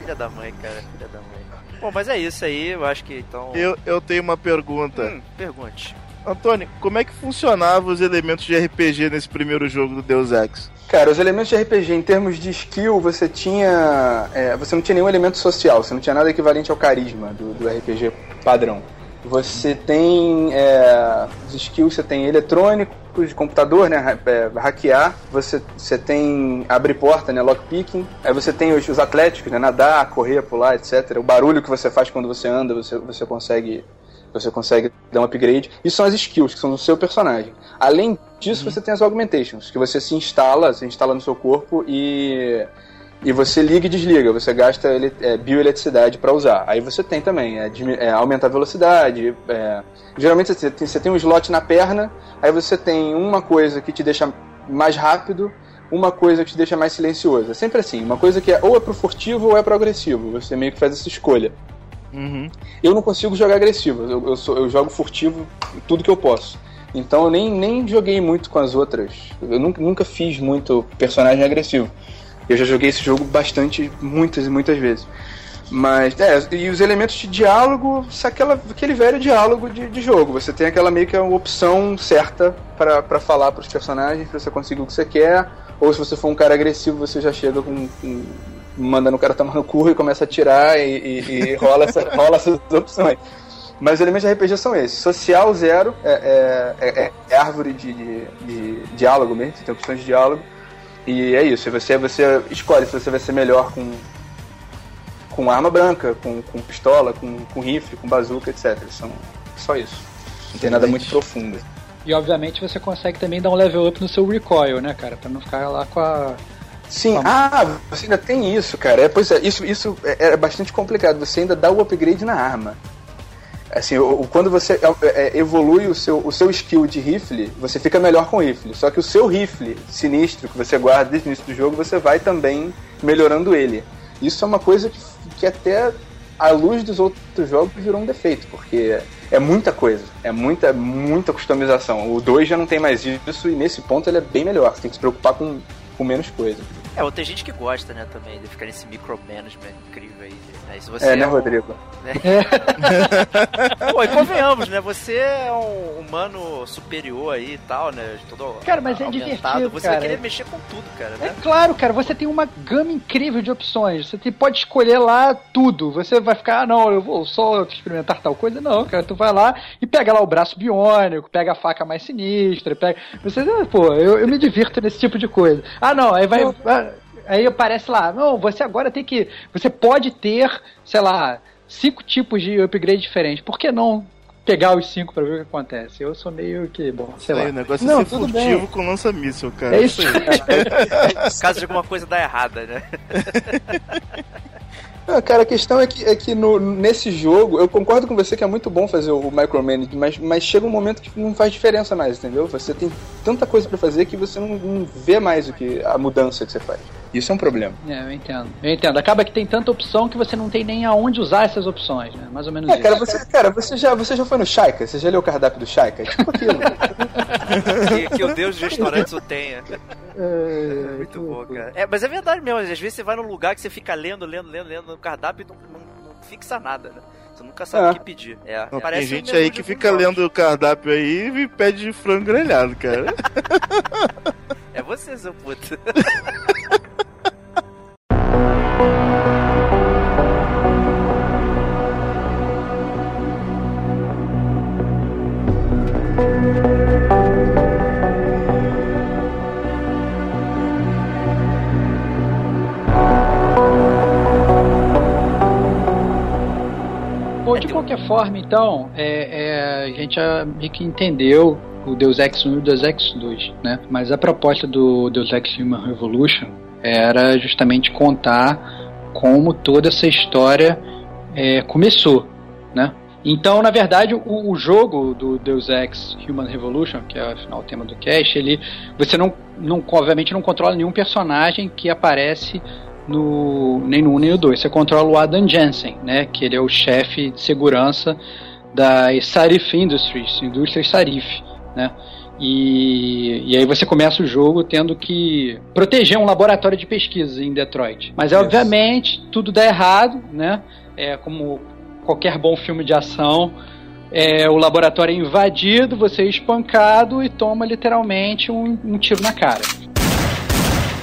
filha da mãe, cara, filha da mãe. Bom, mas é isso aí, eu acho que então. Eu, eu tenho uma pergunta. Hum, pergunte. Antônio, como é que funcionavam os elementos de RPG nesse primeiro jogo do Deus Ex? Cara, os elementos de RPG, em termos de skill, você tinha. É, você não tinha nenhum elemento social, você não tinha nada equivalente ao carisma do, do RPG padrão. Você tem. É, os skills, você tem eletrônico, tipos de computador, né? é, hackear, você, você tem abrir porta, né? Lockpicking, aí você tem os, os atléticos, né? Nadar, correr, pular, etc. O barulho que você faz quando você anda, você, você consegue. Você consegue dar um upgrade. Isso são as skills, que são do seu personagem. Além disso, você tem as augmentations, que você se instala, se instala no seu corpo e e você liga e desliga, você gasta ele, é, bioeletricidade para usar. Aí você tem também, é, é, aumenta a velocidade. é, geralmente você tem, você tem um slot na perna, aí você tem uma coisa que te deixa mais rápido, uma coisa que te deixa mais silencioso. É sempre assim, uma coisa que é ou é pro furtivo ou é pro agressivo. Você meio que faz essa escolha. Uhum. Eu não consigo jogar agressivo, eu, eu, sou- eu jogo furtivo tudo que eu posso. Então eu nem, nem joguei muito com as outras. Eu nunca, nunca fiz muito personagem agressivo. Eu já joguei esse jogo bastante, muitas e muitas vezes. Mas, é, e os elementos de diálogo, é aquela, aquele velho diálogo de, de jogo. Você tem aquela meio que a opção certa para falar pros personagens, pra você conseguir o que você quer. Ou se você for um cara agressivo, você já chega com. com mandando o cara tomar no cu e começa a atirar e, e- e rola, essa- rola essas opções. Mas os elementos de RPG são esses. Social, zero, é, é- é- é árvore de, de- de diálogo mesmo, você tem opções de diálogo. E é isso, você, você escolhe se você vai ser melhor com, com arma branca, com, com pistola, com, com rifle, com bazuca, etc. São só isso. Não tem nada muito profundo. E obviamente você consegue também dar um level up no seu recoil, né, cara? Pra não ficar lá com a. Sim, ah, você ainda tem isso, cara. É, pois é, isso, isso é, é bastante complicado. Você ainda dá o upgrade na arma. Assim, o, o- quando você é, é, evolui o seu, o seu skill de rifle, você fica melhor com o rifle. Só que o seu rifle sinistro que você guarda desde o início do jogo, você vai também melhorando ele. Isso é uma coisa que, que até à luz dos outros jogos virou um defeito, porque é muita coisa, é muita, muita customização. O 2 já não tem mais isso e nesse ponto ele é bem melhor. Você tem que se preocupar com, com menos coisa. É, ou tem gente que gosta, né, também, de ficar nesse micromanagement incrível aí. Né? Se você É, né, um- Rodrigo? Pô, e convenhamos, né? Você é um humano superior aí e tal, né? Todo Cara, mas é aumentado. divertido, Você cara. vai querer mexer com tudo, cara, É né? claro, cara, você tem uma gama incrível de opções. Você pode escolher lá tudo. Você vai ficar, ah, não, eu vou só experimentar tal coisa. Não, cara, tu vai lá e pega lá o braço biônico, pega a faca mais sinistra, pega. Você, pô, eu, eu me divirto nesse tipo de coisa. Ah, não, aí vai. Aí aparece lá, não, você agora tem que. Você pode ter, sei lá, cinco tipos de upgrade diferentes. Por que não pegar os cinco pra ver o que acontece? Eu sou meio que, bom, sei aí, lá. o negócio Não, é ser tudo furtivo bem. com lança-míssel, cara. É isso. Caso de alguma coisa dar errada, né? Não, cara, a questão é que, é que no, nesse jogo, eu concordo com você que é muito bom fazer o micromanage, mas, mas chega um momento que não faz diferença mais, entendeu? Você tem tanta coisa pra fazer que você não, não vê mais o que a mudança que você faz. Isso é um problema. É, eu entendo. Eu entendo. Acaba que tem tanta opção que você não tem nem aonde usar essas opções, né? Mais ou menos É, isso. cara, você, cara, você já, você já foi no Shaika? Você já leu o cardápio do Shaika? É tipo aquilo. Que, que o Deus dos restaurantes o tenha. É, Muito bom, cara. É, mas é verdade mesmo. Às vezes você vai num lugar que você fica lendo, lendo, lendo, lendo no cardápio e não, não- não fixa nada, né? Você nunca sabe É. o que pedir. É, Não, tem gente aí que fica jogos. lendo o cardápio aí e pede frango grelhado, cara. É você, seu puto. forma, então, é, é, a gente meio que entendeu o Deus Ex 1 e o Deus Ex 2, né? Mas a proposta do Deus Ex Human Revolution era justamente contar como toda essa história é, começou, né? Então, na verdade, o, o jogo do Deus Ex Human Revolution, que é afinal o tema do cast, ele você não, não obviamente não controla nenhum personagem que aparece no nem no 1 nem no 2. Você controla o Adam Jensen, né, que ele é o chefe de segurança da Sarif Industries, Indústrias Sarif, né? E, e aí você começa o jogo tendo que proteger um laboratório de pesquisa em Detroit. Mas Isso. obviamente tudo dá errado, né? É como qualquer bom filme de ação, é, o laboratório é invadido, você é espancado e toma literalmente um, um tiro na cara.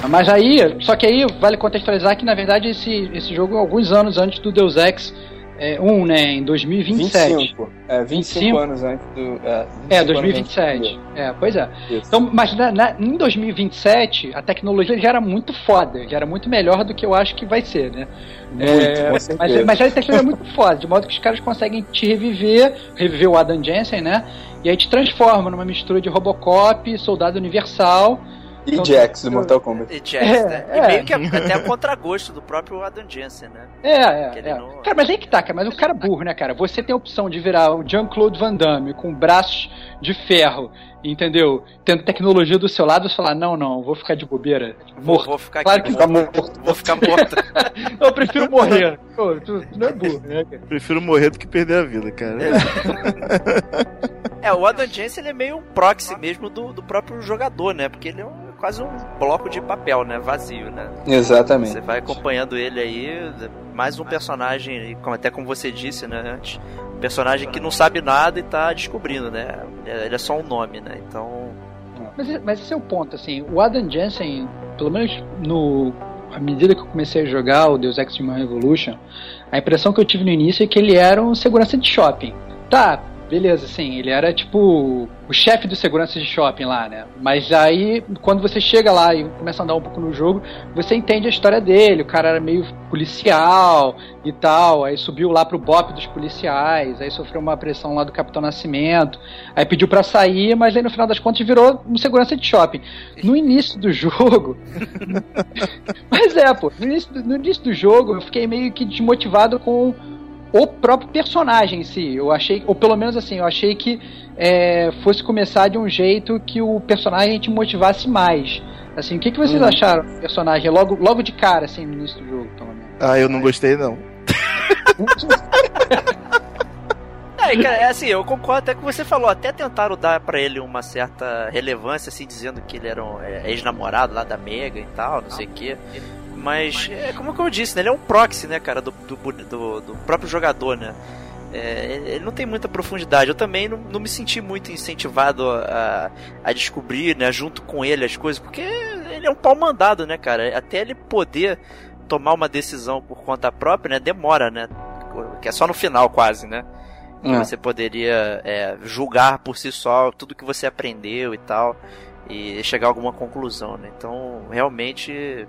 Mas aí, só que aí vale contextualizar que na verdade esse, esse jogo é alguns anos antes do Deus Ex É, um, né, em 2027. 25. É, 25, 25? anos antes do. É, 25 É, anos 2027. antes É, pois é. Isso. Então, mas na- na- em 2027, a tecnologia já era muito foda, já era muito melhor do que eu acho que vai ser, né? Muito, É, mas, mas a tecnologia é muito foda, de modo que os caras conseguem te reviver, reviver o Adam Jensen, né? E aí te transforma numa mistura de Robocop, Soldado Universal. E Jax do Mortal Kombat. E Jax, É, né? é. E meio que até a contragosto do próprio Adam Jensen, né? É, é, é. não- Cara, mas aí que tá, cara, mas o cara é burro, né, cara? Você tem a opção de virar o Jean-Claude Van Damme com braços de ferro, entendeu? Tendo tecnologia do seu lado, você falar, não, não, vou ficar de bobeira, morto. vou ficar Claro aqui que Tá morto. morto. Vou ficar morto. Eu prefiro morrer. Pô, tu, tu não é burro, né, cara? Prefiro morrer do que perder a vida, cara. É, o Adam Jensen ele é meio um proxy mesmo do, do próprio jogador, né? Porque ele é um- quase um bloco de papel, né? Vazio, né? Exatamente. Você vai acompanhando ele aí, mais um personagem, como- até como você disse, né, antes, personagem que não sabe nada e tá descobrindo, né? Ele é só um nome, né? Então, Mas, mas esse é o ponto, assim, o Adam Jensen, pelo menos no. À medida que eu comecei a jogar o Deus Ex Human Revolution, a impressão que eu tive no início é que ele era um segurança de shopping. Tá, beleza, assim, ele era tipo o chefe dos seguranças de shopping lá, né? Mas aí, quando você chega lá e começa a andar um pouco no jogo, você entende a história dele. O cara era meio policial e tal, aí subiu lá pro BOP dos policiais, aí sofreu uma pressão lá do Capitão Nascimento, aí pediu pra sair, mas aí no final das contas virou um segurança de shopping. No início do jogo. mas é, pô, no início, do, no início do jogo eu fiquei meio que desmotivado com o próprio personagem em si. Eu achei, ou pelo menos assim, eu achei que é, fosse começar de um jeito que o personagem te motivasse mais. Assim, o que, que vocês Uhum. acharam do personagem logo, logo de cara, assim, no início do jogo, pelo menos? Ah, eu não gostei, não. É, cara, é assim, eu concordo até com você falou, até tentaram dar pra ele uma certa relevância, assim, dizendo que ele era um é, ex-namorado lá da Mega e tal, não sei o quê. Mas, é como que eu disse, né? Ele é um proxy, né, cara, do, do, do- do próprio jogador, né? É, ele não tem muita profundidade. Eu também não, não me senti muito incentivado a, a descobrir, né, junto com ele as coisas, porque ele é um pau mandado, né, cara? Até ele poder tomar uma decisão por conta própria, né, demora, né? Que é só no final, quase, né? que É. você poderia é, julgar por si só tudo que você aprendeu e tal e chegar a alguma conclusão, né? Então, realmente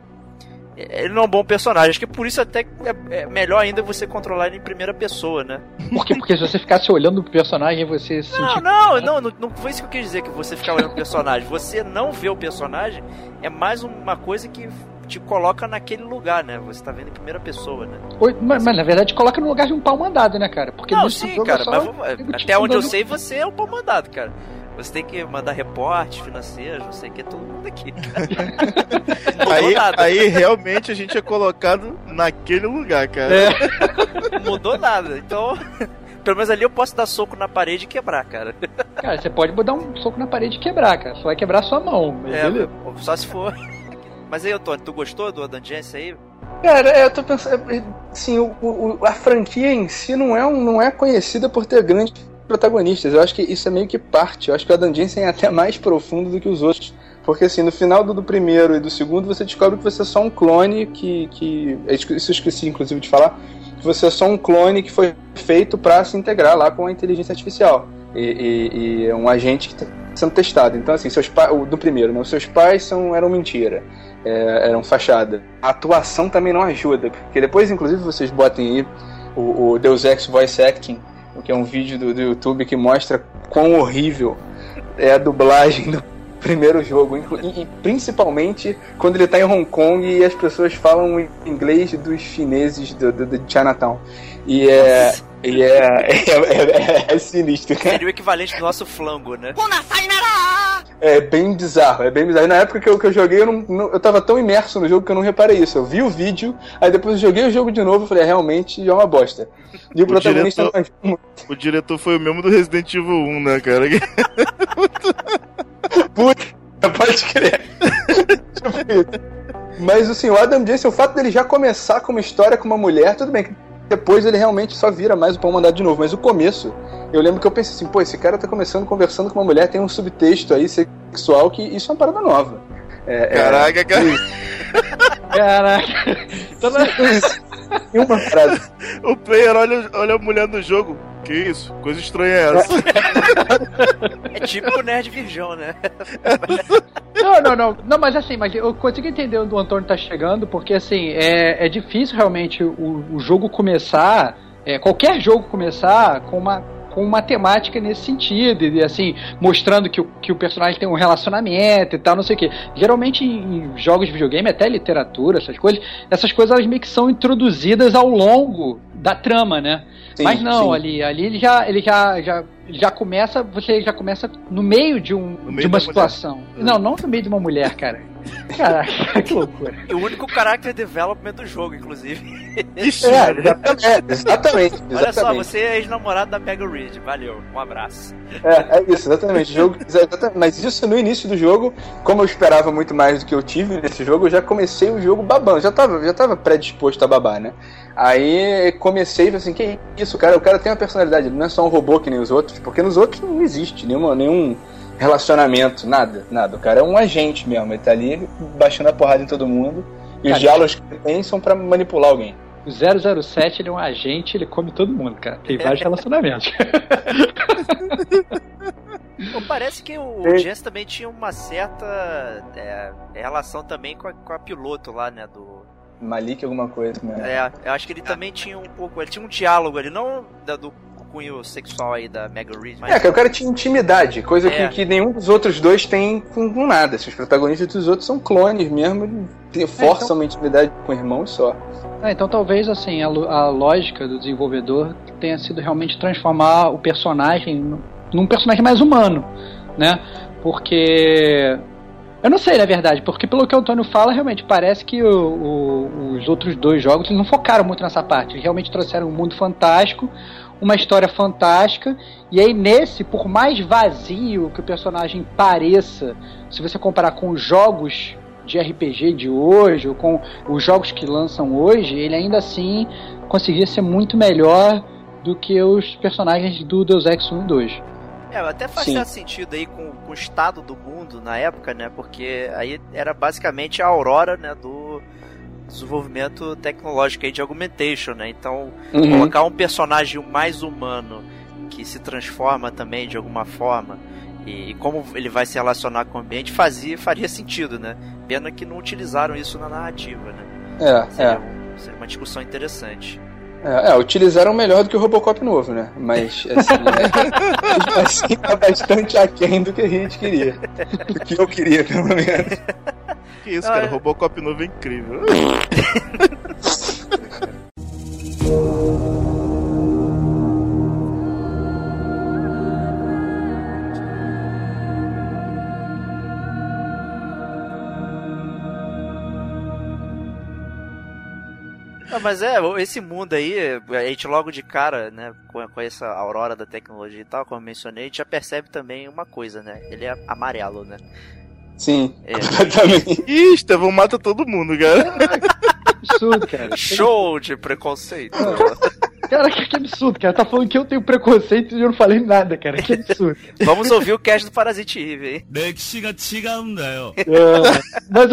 ele não é um bom personagem. Acho que por isso até é, é melhor ainda você controlar ele em primeira pessoa, né? Por quê? Porque se você ficasse olhando pro personagem, você se Não, sentir. não, não, não, não foi isso que eu quis dizer que você ficar olhando o personagem. Você não vê o personagem é mais uma coisa que te coloca naquele lugar, né? Você tá vendo em primeira pessoa, né? Oi, Mas, mas, na verdade coloca no lugar de um pau mandado, né, cara? Porque Não, sim, cara, é só mas até onde eu sei, você é o pau mandado, cara. Você tem que mandar reportes financeiros, não sei o que, todo mundo aqui. Aí, nada. aí realmente a gente é colocado naquele lugar, cara. É. Mudou nada. Então, pelo menos ali eu posso dar soco na parede e quebrar, cara. Cara, você pode dar um soco na parede e quebrar, cara. Só vai quebrar sua mão. Mas É, beleza. só se for. Mas aí, Antônio, tu gostou do Jensen aí? Cara, eu tô pensando, assim, o, o- a franquia em si não é, um, não é conhecida por ter grandes protagonistas. Eu acho que isso é meio que parte. Eu acho que o Adam Jensen é até mais profundo do que os outros. Porque assim, no final do, do primeiro e do segundo, você descobre que você é só um clone que. que isso eu esqueci, inclusive, de falar. Que você é só um clone que foi feito para se integrar lá com a inteligência artificial. E, e- e é um agente que está sendo testado. Então, assim, seus pais. Do primeiro, né? Os seus pais são, eram mentira é, eram fachada. A atuação também não ajuda, porque depois, inclusive, vocês botem aí o Deus Ex Voice Acting, que é um vídeo do, do YouTube que mostra quão horrível é a dublagem do primeiro jogo, e, e principalmente quando ele tá em Hong Kong e as pessoas falam inglês dos chineses do, do, do Chinatown. E é, e é, é, é- é sinistro, cara. Seria o equivalente do nosso flango, né? É bem bizarro, é bem bizarro. E na época que eu, que eu joguei, eu, não, não- eu tava tão imerso no jogo que eu não reparei isso. Eu vi o vídeo, aí depois eu joguei o jogo de novo e falei, é, realmente é uma bosta. E o, protagonista diretor- O diretor foi o mesmo do Resident Evil 1, né, cara? Puta, pode crer. Mas assim, o Adam Jensen, o fato dele já começar com uma história com uma mulher, tudo bem que depois ele realmente só vira mais o pão mandado de novo. Mas o começo, eu lembro que eu pensei assim, pô, esse cara tá começando conversando com uma mulher, tem um subtexto aí sexual que isso é uma parada nova. É, é- Caraca, cara. Caraca. Toda- E uma parada. O player olha, olha a mulher no jogo. Que isso? Coisa estranha é essa? É típico nerd virgão, né? Não, não, não. Não, mas assim, mas eu consigo entender onde o Antônio tá chegando, porque assim, é, é difícil realmente o, o jogo começar, é, qualquer jogo começar com uma com uma temática nesse sentido, e assim, mostrando que o, que o personagem tem um relacionamento e tal, não sei o que. Geralmente em jogos de videogame, até literatura, essas coisas, essas coisas elas meio que são introduzidas ao longo da trama, né? Sim, Mas não, sim. ali, ali ele já, ele já, já, já começa, você já começa no meio de um, meio de uma situação. Não, não no meio de uma mulher, cara. Caraca, que loucura. E o único character development do jogo, inclusive. Ixi, É, exatamente, é, exatamente. Olha só, exatamente. você é ex-namorado da Mega Reed. Valeu, um abraço. É, é isso, exatamente. Jogo, exatamente. Mas isso no início do jogo, como eu esperava muito mais do que eu tive nesse jogo, eu já comecei o jogo babando. Já tava, já tava predisposto a babar, né? Aí comecei e falei assim, que isso, cara? O cara tem uma personalidade, ele não é só um robô que nem os outros, porque nos outros não existe nenhuma, nenhum relacionamento, nada, nada. O cara é um agente mesmo, ele tá ali baixando a porrada em todo mundo. E os Cara, diálogos que ele tem são pra manipular alguém. O 007 ele é um agente, ele come todo mundo, cara. Tem vários relacionamentos. Pô, parece que o Ei. Jens também tinha uma certa é, relação também com a, com a piloto lá, né? Do, Malik alguma coisa, né? é, eu acho que ele também tinha um pouco. Ele tinha um diálogo ali, não da, do cunho sexual aí da Mega Reed, mas. É, que o cara tinha intimidade, coisa É. que, que nenhum dos outros dois tem com, com nada. Assim, os protagonistas dos outros são clones mesmo, tem- forçam então- uma intimidade com o irmão e só. Ah, então talvez assim a, a lógica do desenvolvedor tenha sido realmente transformar o personagem num- num personagem mais humano, né? Porque eu não sei, na verdade, porque pelo que o Antônio fala, realmente parece que o- o- os outros dois jogos eles não focaram muito nessa parte. Eles realmente trouxeram um mundo fantástico, uma história fantástica, e aí nesse, por mais vazio que o personagem pareça, se você comparar com os jogos de RPG de hoje, ou com os jogos que lançam hoje, ele ainda assim conseguia ser muito melhor do que os personagens do Deus Ex 1 e 2. É, até faz certo sentido aí com, com o estado do mundo na época, né? Porque aí era basicamente a aurora, né, do desenvolvimento tecnológico aí de augmentation, né? Então, Uhum. colocar um personagem mais humano que se transforma também de alguma forma e, como ele vai se relacionar com o ambiente fazia faria sentido, né? Pena que não utilizaram isso na narrativa, né? É, Seria, é, um- seria uma discussão interessante. é, é, utilizaram melhor do que o Robocop novo, né? Mas, assim, é, assim tá bastante aquém do que a gente queria. Do que eu queria, pelo menos. Que isso, Ah, cara? é. Robocop novo é incrível. Ah, mas é, esse mundo aí, a gente logo de cara, né, com, com essa aurora da tecnologia e tal, como eu mencionei, a gente já percebe também uma coisa, né? Ele é amarelo, né? Sim, é. completamente. Ih, Estevão mata todo mundo, cara. Absurdo, cara. Show de preconceito. Cara, que, que, absurdo, cara. Tá falando que eu tenho preconceito e eu não falei nada, cara. Que absurdo. Vamos ouvir o cast do Parasite Eve, hein? Bem que. É. Mas,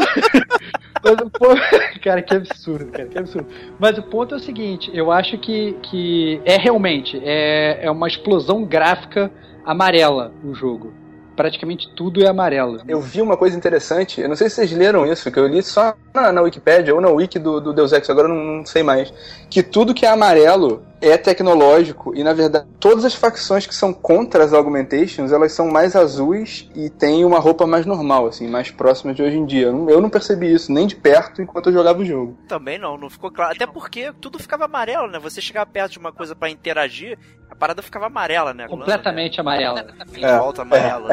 mas o ponto... Cara, que absurdo, cara. Que absurdo. Mas o ponto é o seguinte, eu acho que, que é realmente, é, é uma explosão gráfica amarela o jogo. Praticamente tudo é amarelo. Eu vi uma coisa interessante, eu não sei se vocês leram isso, que eu li só na, na Wikipédia ou na Wiki do, do Deus Ex, agora eu não, não sei mais. Que tudo que é amarelo é tecnológico e, na verdade, todas as facções que são contra as augmentations, elas são mais azuis e têm uma roupa mais normal, assim, mais próxima de hoje em dia. Eu não, eu não percebi isso nem de perto enquanto eu jogava o jogo. Também não, não ficou claro. Até porque tudo ficava amarelo, né? Você chegava perto de uma coisa pra interagir, a parada ficava amarela, né? Completamente amarela. Em É, volta amarela.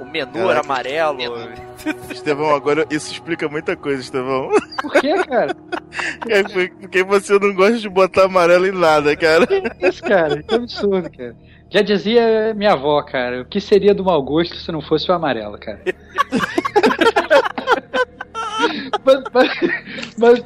O menu era amarelo. Estevão, agora isso explica muita coisa, Estevão. Por que, cara? É porque você não gosta de botar amarelo em nada, cara. Que isso, cara? Que absurdo, cara. Já dizia minha avó, cara, o que seria do mau gosto se não fosse o amarelo, cara? mas, mas, mas,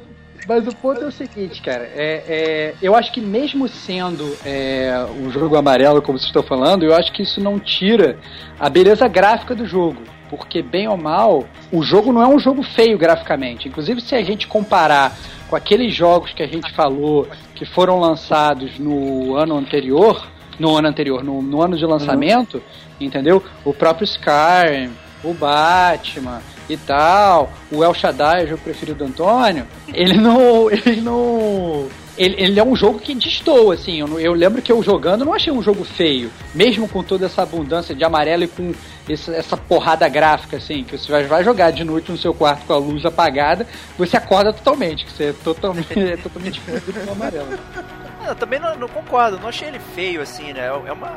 mas o ponto é o seguinte, cara. É, é, eu acho que mesmo sendo é, um jogo amarelo, como vocês estão falando, eu acho que isso não tira a beleza gráfica do jogo. porque bem ou mal, o jogo não é um jogo feio graficamente. Inclusive, se a gente comparar com aqueles jogos que a gente falou que foram lançados no ano anterior, no ano anterior, no, no ano de lançamento, uhum. entendeu? O próprio Skyrim, o Batman e tal, o El Shaddai, o jogo preferido do Antônio, ele não. Ele não. Ele, ele é um jogo que distou, assim. Eu, eu, lembro que eu jogando não achei um jogo feio. Mesmo com toda essa abundância de amarelo e com essa, essa porrada gráfica, assim, que você vai, jogar de noite no seu quarto com a luz apagada, você acorda totalmente, que você é totalmente, é totalmente com amarelo. Eu também não, não, concordo, não achei ele feio assim, né? É uma,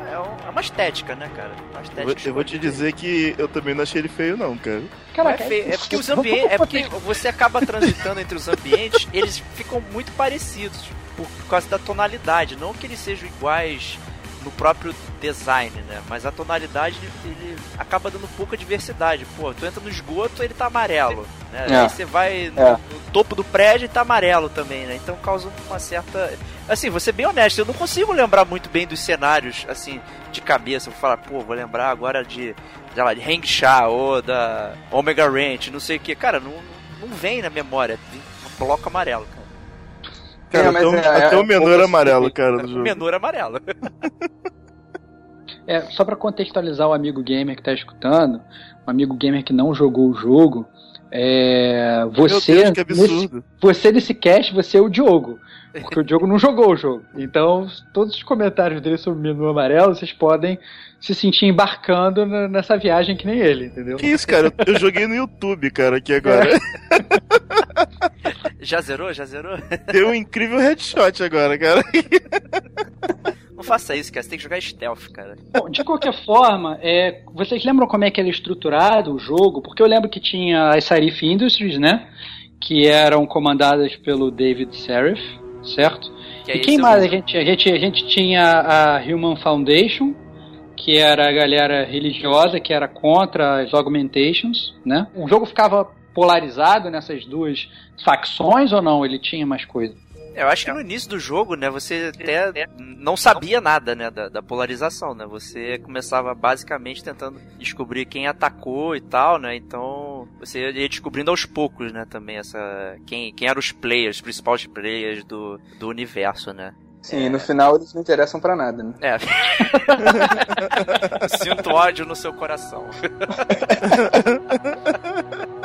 é uma estética, né, cara? Uma estética eu vou te dizer que eu também não achei ele feio, não, cara. Caraca, é, feio, é porque os ambientes. É porque você acaba transitando entre os ambientes, eles ficam muito parecidos por causa da tonalidade. Não que eles sejam iguais no próprio design, né? Mas a tonalidade ele acaba dando pouca diversidade. Pô, tu entra no esgoto, ele tá amarelo, né? É. Aí você vai no, é. no, topo do prédio e tá amarelo também, né? Então causa uma certa. Assim, vou ser bem honesto, eu não consigo lembrar muito bem dos cenários, assim, de cabeça. Vou falar, pô, vou lembrar agora de, sei lá, de Hang Sha ou da Omega Ranch, não sei o que. Cara, não, não vem na memória. Um bloco amarelo, cara. Cara, é, até, é, até é, o menor amarelo, cara, do jogo. O menor amarelo. É, só para contextualizar o amigo gamer que tá escutando, um amigo gamer que não jogou o jogo, é, você, Deus, nesse, você nesse cast, você é o Diogo. Porque o Diogo não jogou o jogo. Então, todos os comentários dele sobre o menu amarelo, vocês podem se sentir embarcando nessa viagem que nem ele, entendeu? Que isso, cara? Eu joguei no YouTube, cara, aqui agora. É. Já zerou? Já zerou? Deu um incrível headshot agora, cara. Não faça isso, cara. Você tem que jogar stealth, cara. Bom, de qualquer forma, é, vocês lembram como é que era estruturado o jogo? Porque eu lembro que tinha as Sarif Industries, né? Que eram comandadas pelo David Serif, certo? Que é e quem mais? A gente, a, gente, a gente tinha a Human Foundation, que era a galera religiosa, que era contra as augmentations, né? O jogo ficava polarizado nessas duas facções ou não? Ele tinha mais coisa? Eu acho que no início do jogo, né, você até não sabia nada, né, da, da, polarização, né? Você começava basicamente tentando descobrir quem atacou e tal, né? Então você ia descobrindo aos poucos, né, também essa quem, quem eram os players, os principais players do, do universo, né? Sim, é... no final eles não interessam para nada, né? É. Sinto ódio no seu coração.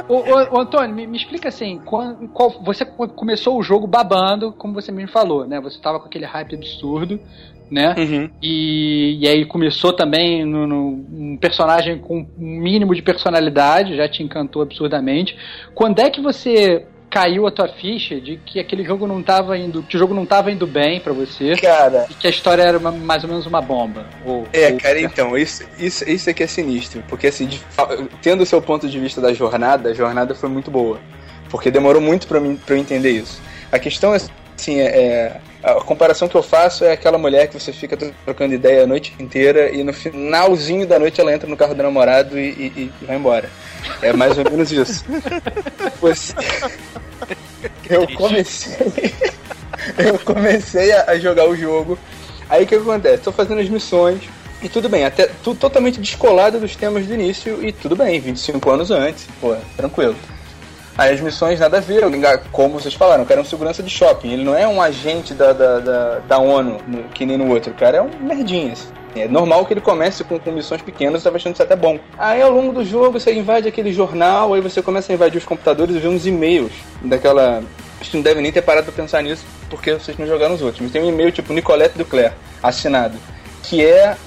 ô, ô, ô, Antônio, me, me, explica assim, qual, qual, você começou o jogo babando, como você me falou, né? Você tava com aquele hype absurdo, né? Uhum. E, e aí começou também no, no, um personagem com um mínimo de personalidade, já te encantou absurdamente. Quando é que você caiu a tua ficha de que aquele jogo não estava indo, que o jogo não estava indo bem para você, cara, e que a história era uma, mais ou menos uma bomba. Ou, é, ou... cara, então isso, isso, isso é que é sinistro, porque assim, de, tendo o seu ponto de vista da jornada, a jornada foi muito boa, porque demorou muito para mim para eu entender isso. A questão é assim, é, é, a comparação que eu faço é aquela mulher que você fica trocando ideia a noite inteira e no finalzinho da noite ela entra no carro do namorado e, e, e vai embora. É mais ou menos isso. Você... Eu comecei. eu comecei a jogar o jogo. Aí o que acontece? Tô fazendo as missões. E tudo bem, até tudo totalmente descolado dos temas do início, e tudo bem, 25 anos antes, pô, tranquilo. Aí as missões nada a ver, como vocês falaram, o cara é um segurança de shopping, ele não é um agente da, da, da, da ONU, que nem no outro, o cara é um merdinha. Assim. É normal que ele comece com, com missões pequenas, você achando isso até bom. Aí ao longo do jogo você invade aquele jornal, aí você começa a invadir os computadores e vê uns e-mails daquela. Acho que não deve nem ter parado pra pensar nisso, porque vocês não jogaram os outros. Mas tem um e-mail tipo Nicolette Duclair, assinado, que é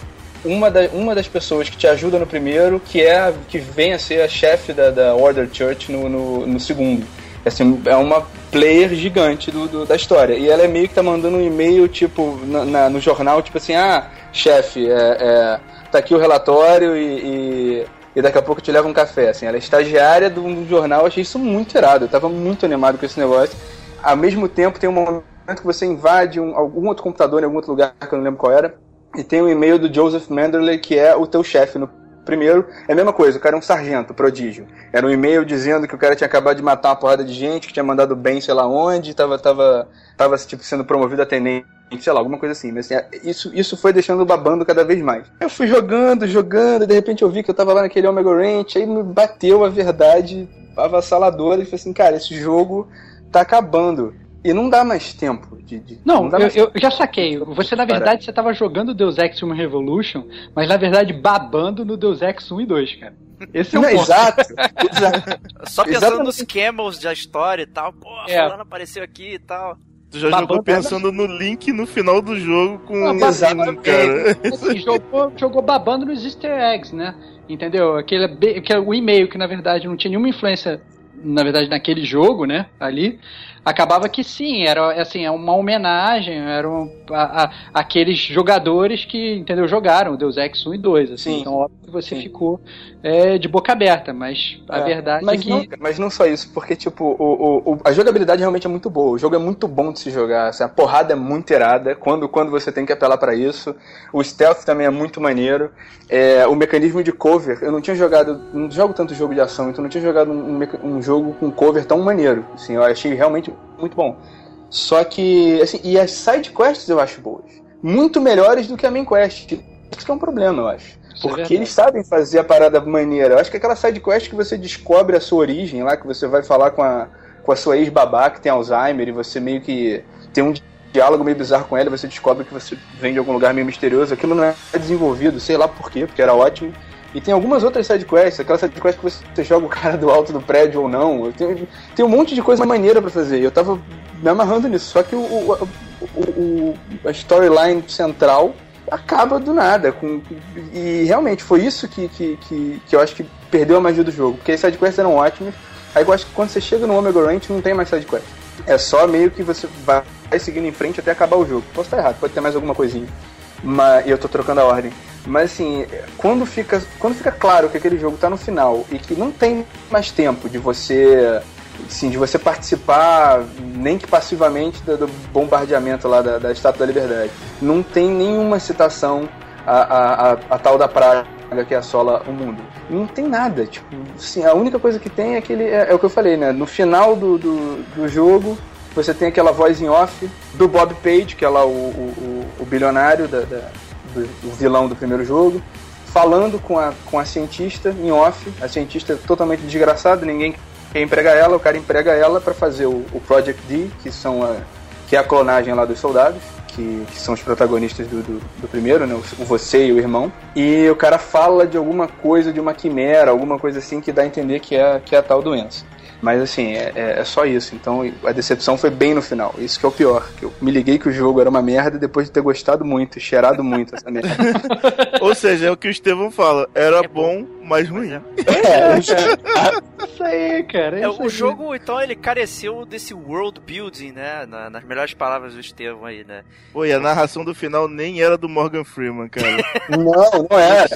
uma, da, uma das pessoas que te ajuda no primeiro, que é que vem a ser a chefe da, da Order Church no, no, no segundo. Assim, é uma player gigante do, do, da história. E ela é meio que tá mandando um e-mail, tipo, na, na, no jornal, tipo assim, ah, chefe, é, é, tá aqui o relatório e, e, e, daqui a pouco te leva um café. Assim, ela é estagiária do, do jornal, achei isso muito irado. Eu tava muito animado com esse negócio. Ao mesmo tempo, tem um momento que você invade um, algum outro computador em algum outro lugar, que eu não lembro qual era, e tem um e-mail do Joseph Manderley, que é o teu chefe no primeiro é a mesma coisa, o cara é um sargento, prodígio. Era um e-mail dizendo que o cara tinha acabado de matar uma porrada de gente, que tinha mandado bem sei lá onde, tava, tava, tava tipo, sendo promovido a tenente, sei lá, alguma coisa assim. Mas assim, isso, isso foi deixando babando cada vez mais. Eu fui jogando, jogando, de repente eu vi que eu tava lá naquele Omega Ranch, aí me bateu a verdade avassaladora e falei assim, cara, esse jogo tá acabando. E não dá mais tempo de. de Não, dá eu, mais eu já saquei. Você, na Parar. verdade, você tava jogando Deus Ex Human Revolution, mas na verdade babando no Deus Ex 1 e 2, cara. Esse é o Não, ponto. exato, exato. Só pensando Exatamente. nos camels da história e tal. Pô, É. fulano apareceu aqui e tal. Tu já Babando jogou pensando no link no final do jogo com Ah, o babando. cara. Assim, jogou, jogou babando nos easter eggs, né? Entendeu? Aquele, aquele, o e-mail que na verdade não tinha nenhuma influência, na verdade, naquele jogo, né? Ali. Acabava que sim, era assim, é uma homenagem, eram a, a- aqueles jogadores que, entendeu, jogaram Deus Ex 1 e 2. Assim, Sim. então, óbvio que você Sim. ficou é, de boca aberta, mas a É, verdade mas é que. Não, mas não só isso, porque, tipo, o, o- o- a jogabilidade realmente é muito boa. O jogo é muito bom de se jogar. assim, a porrada é muito irada quando, quando você tem que apelar pra isso. O stealth também é muito maneiro. É, o mecanismo de cover, eu não tinha jogado. Não jogo tanto jogo de ação, então não tinha jogado um, um jogo com cover tão maneiro. Assim, eu achei realmente muito bom. Só que, assim, e as side quests eu acho boas. Muito melhores do que a main quest. Isso que é um problema, eu acho. Isso é Porque verdade. eles sabem fazer a parada maneira. Eu acho que aquela side quest que você descobre a sua origem lá, que você vai falar com a, com a sua ex-babá que tem Alzheimer e você meio que tem um diálogo meio bizarro com ela você descobre que você vem de algum lugar meio misterioso. Aquilo não é desenvolvido, sei lá por quê, porque era ótimo. E tem algumas outras side quests, aquela side quest que você joga o cara do alto do prédio ou não. Tem, tem um monte de coisa maneira pra fazer. Eu tava me amarrando nisso. Só que o, o, o- a storyline central acaba do nada. Com, e realmente foi isso que, que, que, que eu acho que perdeu a magia do jogo. Porque as sidequests eram ótimas. Aí eu acho que quando você chega no Omega Ranch não tem mais sidequest. É só meio que você vai seguindo em frente até acabar o jogo. Posso estar errado, pode ter mais alguma coisinha. Mas, eu tô trocando a ordem. Mas assim, quando fica, quando fica claro que aquele jogo tá no final e que não tem mais tempo de você sim, de você participar, nem que passivamente, do, do bombardeamento lá da, da Estátua da Liberdade. Não tem nenhuma citação a, a, a, tal da praga que assola o mundo. Não tem nada. Tipo, assim, a única coisa que tem é aquele. É, é o que eu falei, né? No final do, do, do jogo, você tem aquela voz em off do Bob Page, que é lá o, o, o- o bilionário da, da- o vilão do primeiro jogo, falando com a, com a cientista em off. A cientista é totalmente desgraçada, ninguém quer empregar ela, o cara emprega ela para fazer o, o Project D, que são a, que é a clonagem lá dos soldados. Que, que são os protagonistas do, do, do primeiro, né? O, o você e o irmão. E o cara fala de alguma coisa, de uma quimera, alguma coisa assim que dá a entender que é, que é a tal doença. Mas assim, é, é- é só isso. Então a decepção foi bem no final. Isso que é o pior. Que eu me liguei que o jogo era uma merda depois de ter gostado muito, cheirado muito essa merda. Ou seja, é o que o Estevão fala. Era É bom. bom, mas ruim. É, Isso aí, cara. É, isso o aí. jogo, então, ele careceu desse world building, né? Na- nas melhores palavras do Estevão aí, né? Pô, e a narração do final nem era do Morgan Freeman, cara. não, não era.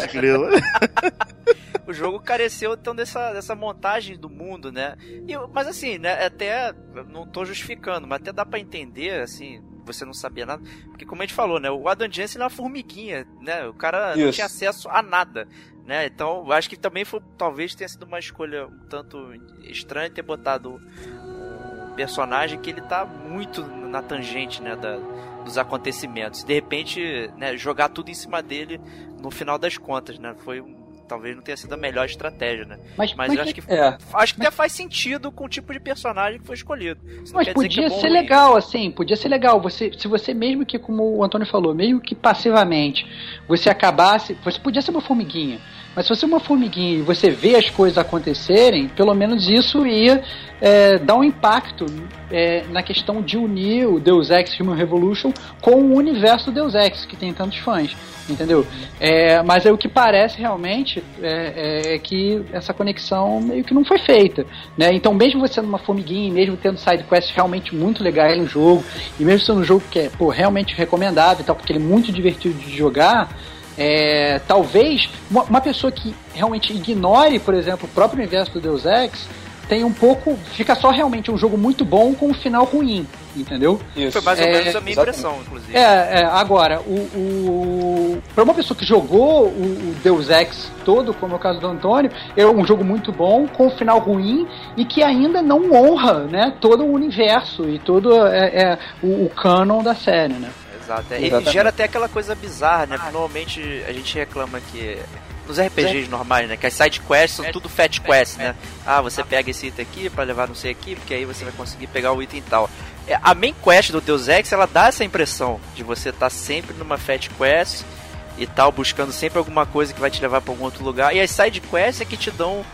O jogo careceu, então, dessa, dessa montagem do mundo, né? E, mas assim, né? Até, não tô justificando, mas até dá pra entender, assim, você não sabia nada. Porque como a gente falou, né? O Adam Jensen é uma formiguinha, né? O cara não Isso. tinha acesso a nada. Né? Então, acho que também foi, talvez tenha sido uma escolha um tanto estranha ter botado um personagem que ele tá muito na tangente, né, da, dos acontecimentos. De repente, né, jogar tudo em cima dele no final das contas, né? Foi um- talvez não tenha sido a melhor estratégia, né? Mas, Mas, mas, eu acho que É. acho que até faz sentido com o tipo de personagem que foi escolhido. Isso mas que podia é ser legal, assim, podia ser legal. Você, se você mesmo que, como o Antônio falou, meio que passivamente, você acabasse. Você podia ser uma formiguinha. Mas se você é uma formiguinha e você vê as coisas acontecerem, pelo menos isso ia é, dar um impacto é, na questão de unir o Deus Ex Human Revolution com o universo Deus Ex, que tem tantos fãs. Entendeu? É, mas é o que parece realmente é, é que essa conexão meio que não foi feita. Né? Então, mesmo você sendo uma formiguinha, mesmo tendo sidequests realmente muito legais no jogo, e mesmo sendo um jogo que é pô, realmente recomendável e tal, porque ele é muito divertido de jogar, é, talvez uma, uma pessoa que realmente ignore, por exemplo, o próprio universo do Deus Ex tem um pouco. Fica só realmente um jogo muito bom com um final ruim, entendeu? Isso. Foi mais ou É, menos a minha exatamente. impressão, inclusive. É, é, agora, o, o. Pra uma pessoa que jogou o, o Deus Ex todo, como é o caso do Antônio, é um jogo muito bom, com um final ruim e que ainda não honra, né, todo o universo e todo é, é, o, o canon da série, né? Exato. é. E gera até aquela coisa bizarra, né? Porque normalmente a gente reclama que. Nos RPGs normais, né? Que as side quests são tudo fat quests, né? Ah, você pega esse item aqui pra levar não sei aqui, porque aí você vai conseguir pegar o item tal. É, A main quest do Deus Ex, ela dá essa impressão de você estar sempre numa fat quest e tal, buscando sempre alguma coisa que vai te levar pra algum outro lugar. E as side quests é que te dão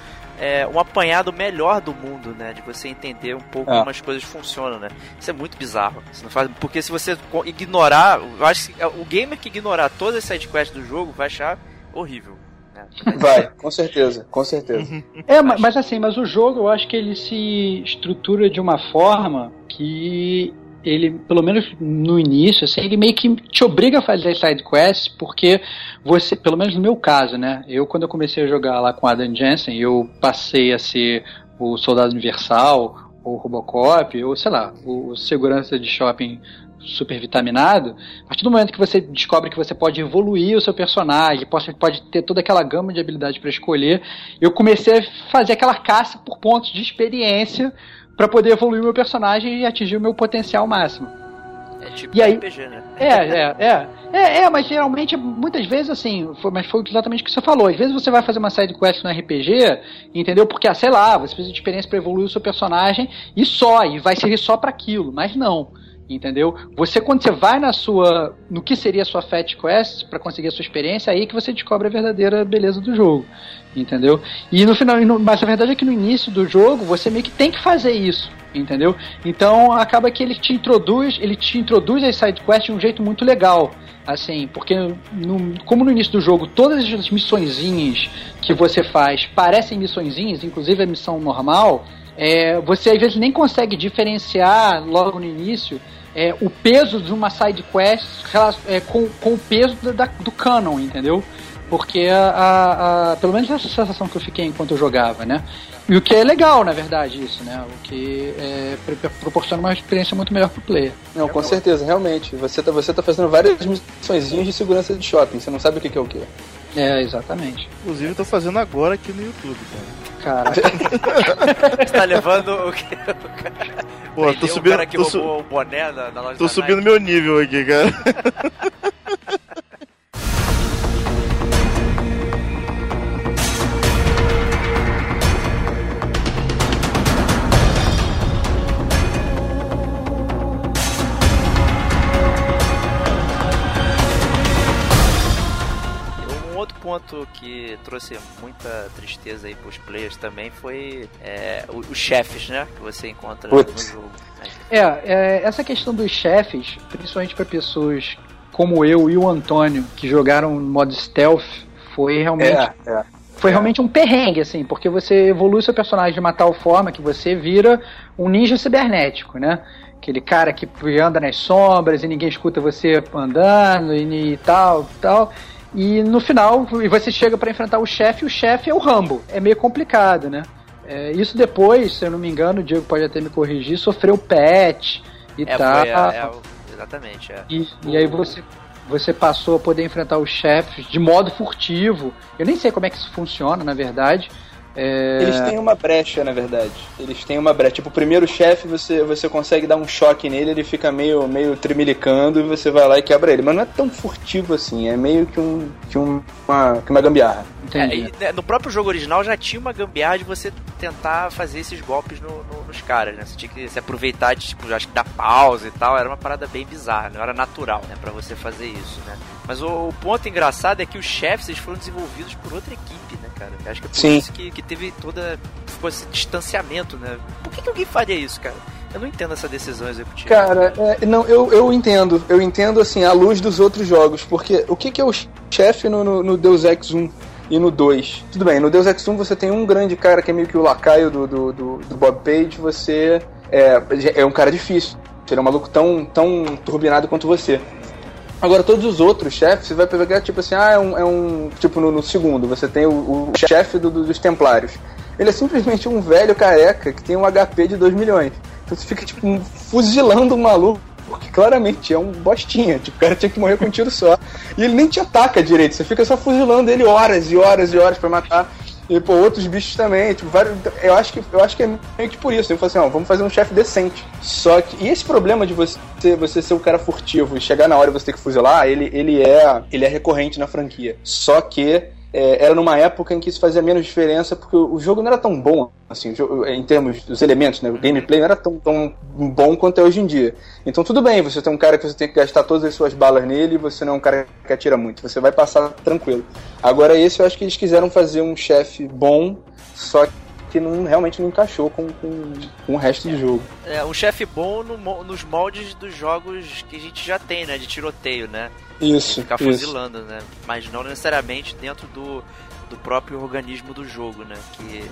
é, um apanhado melhor do mundo, né? De você entender um pouco É. como as coisas funcionam, né? Isso é muito bizarro. Isso não faz... Porque se você ignorar, eu acho que o gamer que ignorar todas as sidequests do jogo vai achar horrível. né? Vai, com certeza, com certeza. É, ma- mas assim, mas o jogo eu acho que ele se estrutura de uma forma que ele, pelo menos no início, assim, ele meio que te obriga a fazer side quests, porque você, pelo menos no meu caso, né? Eu quando eu comecei a jogar lá com Adam Jensen, eu passei a ser o Soldado Universal, ou Robocop, ou sei lá, o, segurança de shopping super vitaminado, a partir do momento que você descobre que você pode evoluir o seu personagem, pode, pode ter toda aquela gama de habilidades para escolher, eu comecei a fazer aquela caça por pontos de experiência para poder evoluir o meu personagem e atingir o meu potencial máximo. É tipo E aí- RPG, né? É, é, é. É, é, mas geralmente, muitas vezes, assim, foi, mas foi exatamente o que você falou. Às vezes você vai fazer uma side quest no RPG, entendeu? Porque, ah, sei lá, você precisa de experiência pra evoluir o seu personagem e só, e vai servir só pra aquilo, mas não. Entendeu? Você, quando você vai na sua. no que seria a sua Fat Quest pra conseguir a sua experiência, é aí que você descobre a verdadeira beleza do jogo. Entendeu? E no final, mas a verdade é que no início do jogo você meio que tem que fazer isso. Entendeu? Então acaba que ele te introduz, ele te introduz as side quests de um jeito muito legal. Assim, porque no- como no início do jogo todas as missõezinhas que você faz parecem missõezinhas, inclusive a missão normal, é, você às vezes nem consegue diferenciar logo no início é, o peso de uma side quest é, com, com o peso da- da- do canon, entendeu? Porque a, a- a- pelo menos essa sensação que eu fiquei enquanto eu jogava, né? E o que é legal, na verdade, isso, né? O que é, pro- proporciona uma experiência muito melhor pro player. Não, com certeza, realmente. Você tá, você tá fazendo várias missõezinhas de segurança de shopping, você não sabe o que, que é o que. É, exatamente. Inclusive, eu tô fazendo agora aqui no YouTube, cara. Caraca. Você tá levando o que? Pô, tô Prendeu o subindo, cara que tô, su- roubou o boné da, da loja tô da subindo Nike. meu nível aqui, cara. ponto que trouxe muita tristeza aí pros players também foi é, o- os chefes, né? Que você encontra Putz. no jogo. É, é, essa questão dos chefes, principalmente para pessoas como eu e o Antônio, que jogaram no modo stealth, foi realmente É, é. foi realmente um perrengue, assim, porque você evolui seu personagem de uma tal forma que você vira um ninja cibernético, né? Aquele cara que anda nas sombras e ninguém escuta você andando e, e tal, tal. E no final, e você chega para enfrentar o chefe, e o chefe é o Rambo. É meio complicado, né? É, isso depois, se eu não me engano, o Diego pode até me corrigir, sofreu patch e É, tal. foi, é, é, o- exatamente, é. E, e aí você, você passou a poder enfrentar os chefes de modo furtivo. Eu nem sei como é que isso funciona, na verdade. É, Eles têm uma brecha, na verdade. Eles têm uma brecha. Tipo, o primeiro chefe, você, você consegue dar um choque nele, ele fica meio, meio tremilicando e você vai lá e quebra ele. Mas não é tão furtivo assim, é meio que, um, que, um, uma, que uma gambiarra. É, e, né, no próprio jogo original já tinha uma gambiarra de você tentar fazer esses golpes no- no- nos caras, né? Você tinha que se aproveitar de, tipo, acho que dar pausa e tal. Era uma parada bem bizarra, não era natural, né? Pra você fazer isso, né? Mas o, o ponto engraçado é que os chefes eles foram desenvolvidos por outra equipe, né, cara? Eu acho que é por Sim. isso que, que teve toda. Ficou esse distanciamento, né? Por que, que alguém faria isso, cara? Eu não entendo essa decisão executiva. Cara, é, não, eu, eu entendo. Eu entendo, assim, à luz dos outros jogos. Porque o que, que é o chefe no, no, no Deus Ex 1 e no 2? Tudo bem, no Deus Ex 1 você tem um grande cara que é meio que o lacaio do, do, do, do Bob Page. Você é, é um cara difícil. Ele é um maluco tão, tão turbinado quanto você. Agora, todos os outros chefes, você vai pegar, tipo assim, ah, é um. É um tipo, no, no segundo, você tem o, o chefe do- do- dos Templários. Ele é simplesmente um velho careca que tem um HP de 2 milhões. Então você fica, tipo, um- fuzilando um maluco. Porque claramente é um bostinha, tipo, o cara tinha que morrer com um tiro só. E ele nem te ataca direito, você fica só fuzilando ele horas e horas e horas pra matar. E, pô, outros bichos também, tipo, vários. Eu acho que, eu acho que é meio que por isso. Eu falei assim, ó, vamos fazer um chefe decente. Só que. E esse problema de você, você ser um cara furtivo e chegar na hora e você ter que fuzilar, ele, ele, é, ele é recorrente na franquia. Só que. É, era numa época em que isso fazia menos diferença, porque o jogo não era tão bom, assim, em termos dos elementos, né? O gameplay não era tão, tão bom quanto é hoje em dia. Então tudo bem, você tem um cara que você tem que gastar todas as suas balas nele você não é um cara que atira muito. Você vai passar tranquilo. Agora esse eu acho que eles quiseram fazer um chefe bom, só que não, realmente não encaixou com, com, com o resto do jogo. É, um chefe bom no nos moldes dos jogos que a gente já tem, né? De tiroteio, né? Isso, Ficar isso. fuzilando, né? Mas não necessariamente dentro do, do próprio organismo do jogo, né? Que,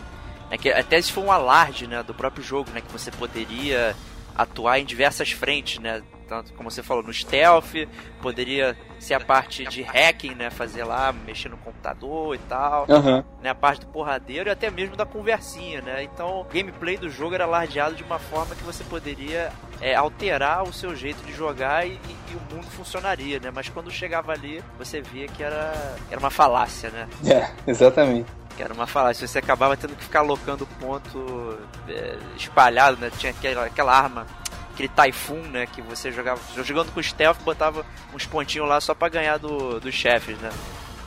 é que até se for um alarde, né? Do próprio jogo, né? Que você poderia atuar em diversas frentes, né? Tanto como você falou, no stealth, poderia ser a parte de hacking, né? Fazer lá, mexer no computador e tal Aham. né, a parte do porradeiro e até mesmo da conversinha, né? Então, o gameplay do jogo era alardeado de uma forma que você poderia é, alterar o seu jeito de jogar e, e- e o mundo funcionaria, né? Mas quando chegava ali, você via que era, era uma falácia, né? É, exatamente. Que era uma falácia. Você acabava tendo que ficar alocando ponto é, espalhado, né? Tinha aquela, aquela arma, aquele Typhoon, né? Que você jogava jogando com stealth, botava uns pontinhos lá só pra ganhar do, dos chefes, né?